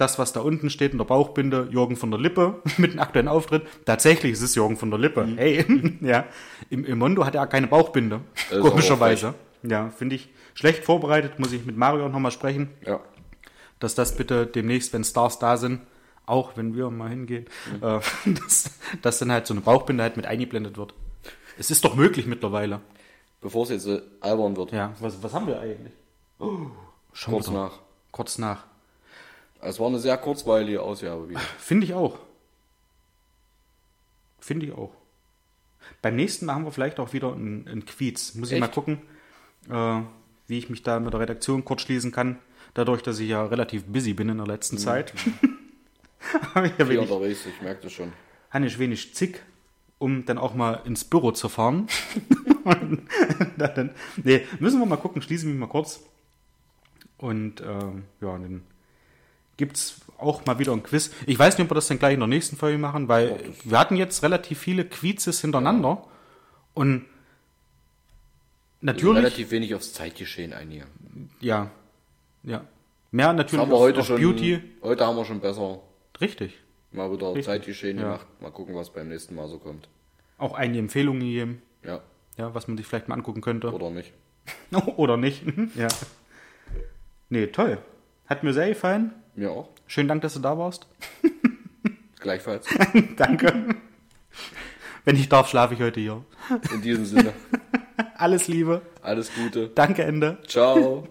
Speaker 2: Das, was da unten steht in der Bauchbinde, Jürgen von der Lippe mit dem aktuellen Auftritt, tatsächlich ist es Jürgen von der Lippe. Mhm. Hey, ja. Im, Im Mondo hat er keine Bauchbinde, komischerweise. Ja, finde ich schlecht vorbereitet, muss ich mit Mario nochmal sprechen.
Speaker 1: Ja.
Speaker 2: Dass das bitte demnächst, wenn Stars da sind, auch wenn wir mal hingehen, äh, dass, dass dann halt so eine Bauchbinde halt mit eingeblendet wird. Es ist doch möglich mittlerweile.
Speaker 1: Bevor es jetzt äh, albern wird.
Speaker 2: Ja, was, was haben wir eigentlich? Oh,
Speaker 1: Kurz nach.
Speaker 2: Kurz nach.
Speaker 1: Es war eine sehr kurzweilige Ausgabe wieder.
Speaker 2: Finde ich auch. Finde ich auch. Beim nächsten Mal haben wir vielleicht auch wieder einen, einen Quiz. Muss ich
Speaker 1: Echt?
Speaker 2: mal gucken, äh, wie ich mich da mit der Redaktion kurz schließen kann. Dadurch, dass ich ja relativ busy bin in der letzten Zeit. Habe ich ja wenig,
Speaker 1: unterwegs, ich merke das schon.
Speaker 2: habe ich wenig zick, um dann auch mal ins Büro zu fahren. Dann, nee, müssen wir mal gucken, schließe mich mal kurz. Und ähm, ja, dann gibt's auch mal wieder ein Quiz. Ich weiß nicht, ob wir das dann gleich in der nächsten Folge machen, weil wir hatten jetzt relativ viele Quizzes hintereinander. Und natürlich,
Speaker 1: Relativ wenig aufs Zeitgeschehen eingehen.
Speaker 2: ja, ja. Mehr natürlich
Speaker 1: haben wir
Speaker 2: auf,
Speaker 1: heute
Speaker 2: auf
Speaker 1: schon.
Speaker 2: Beauty.
Speaker 1: Heute haben wir schon besser
Speaker 2: Richtig.
Speaker 1: mal wieder
Speaker 2: Richtig,
Speaker 1: Zeitgeschehen
Speaker 2: ja.
Speaker 1: gemacht. Mal gucken, was beim nächsten Mal so kommt.
Speaker 2: Auch einige Empfehlungen gegeben,
Speaker 1: Ja,
Speaker 2: ja, was man sich vielleicht mal angucken könnte.
Speaker 1: oder nicht.
Speaker 2: Oder nicht. ja. Nee, toll. Hat mir sehr gefallen.
Speaker 1: Mir auch.
Speaker 2: Schönen Dank, dass du da warst.
Speaker 1: Gleichfalls.
Speaker 2: Danke. Wenn ich darf, schlafe ich heute hier.
Speaker 1: In diesem Sinne.
Speaker 2: Alles Liebe.
Speaker 1: Alles Gute.
Speaker 2: Danke, Ende.
Speaker 1: Ciao.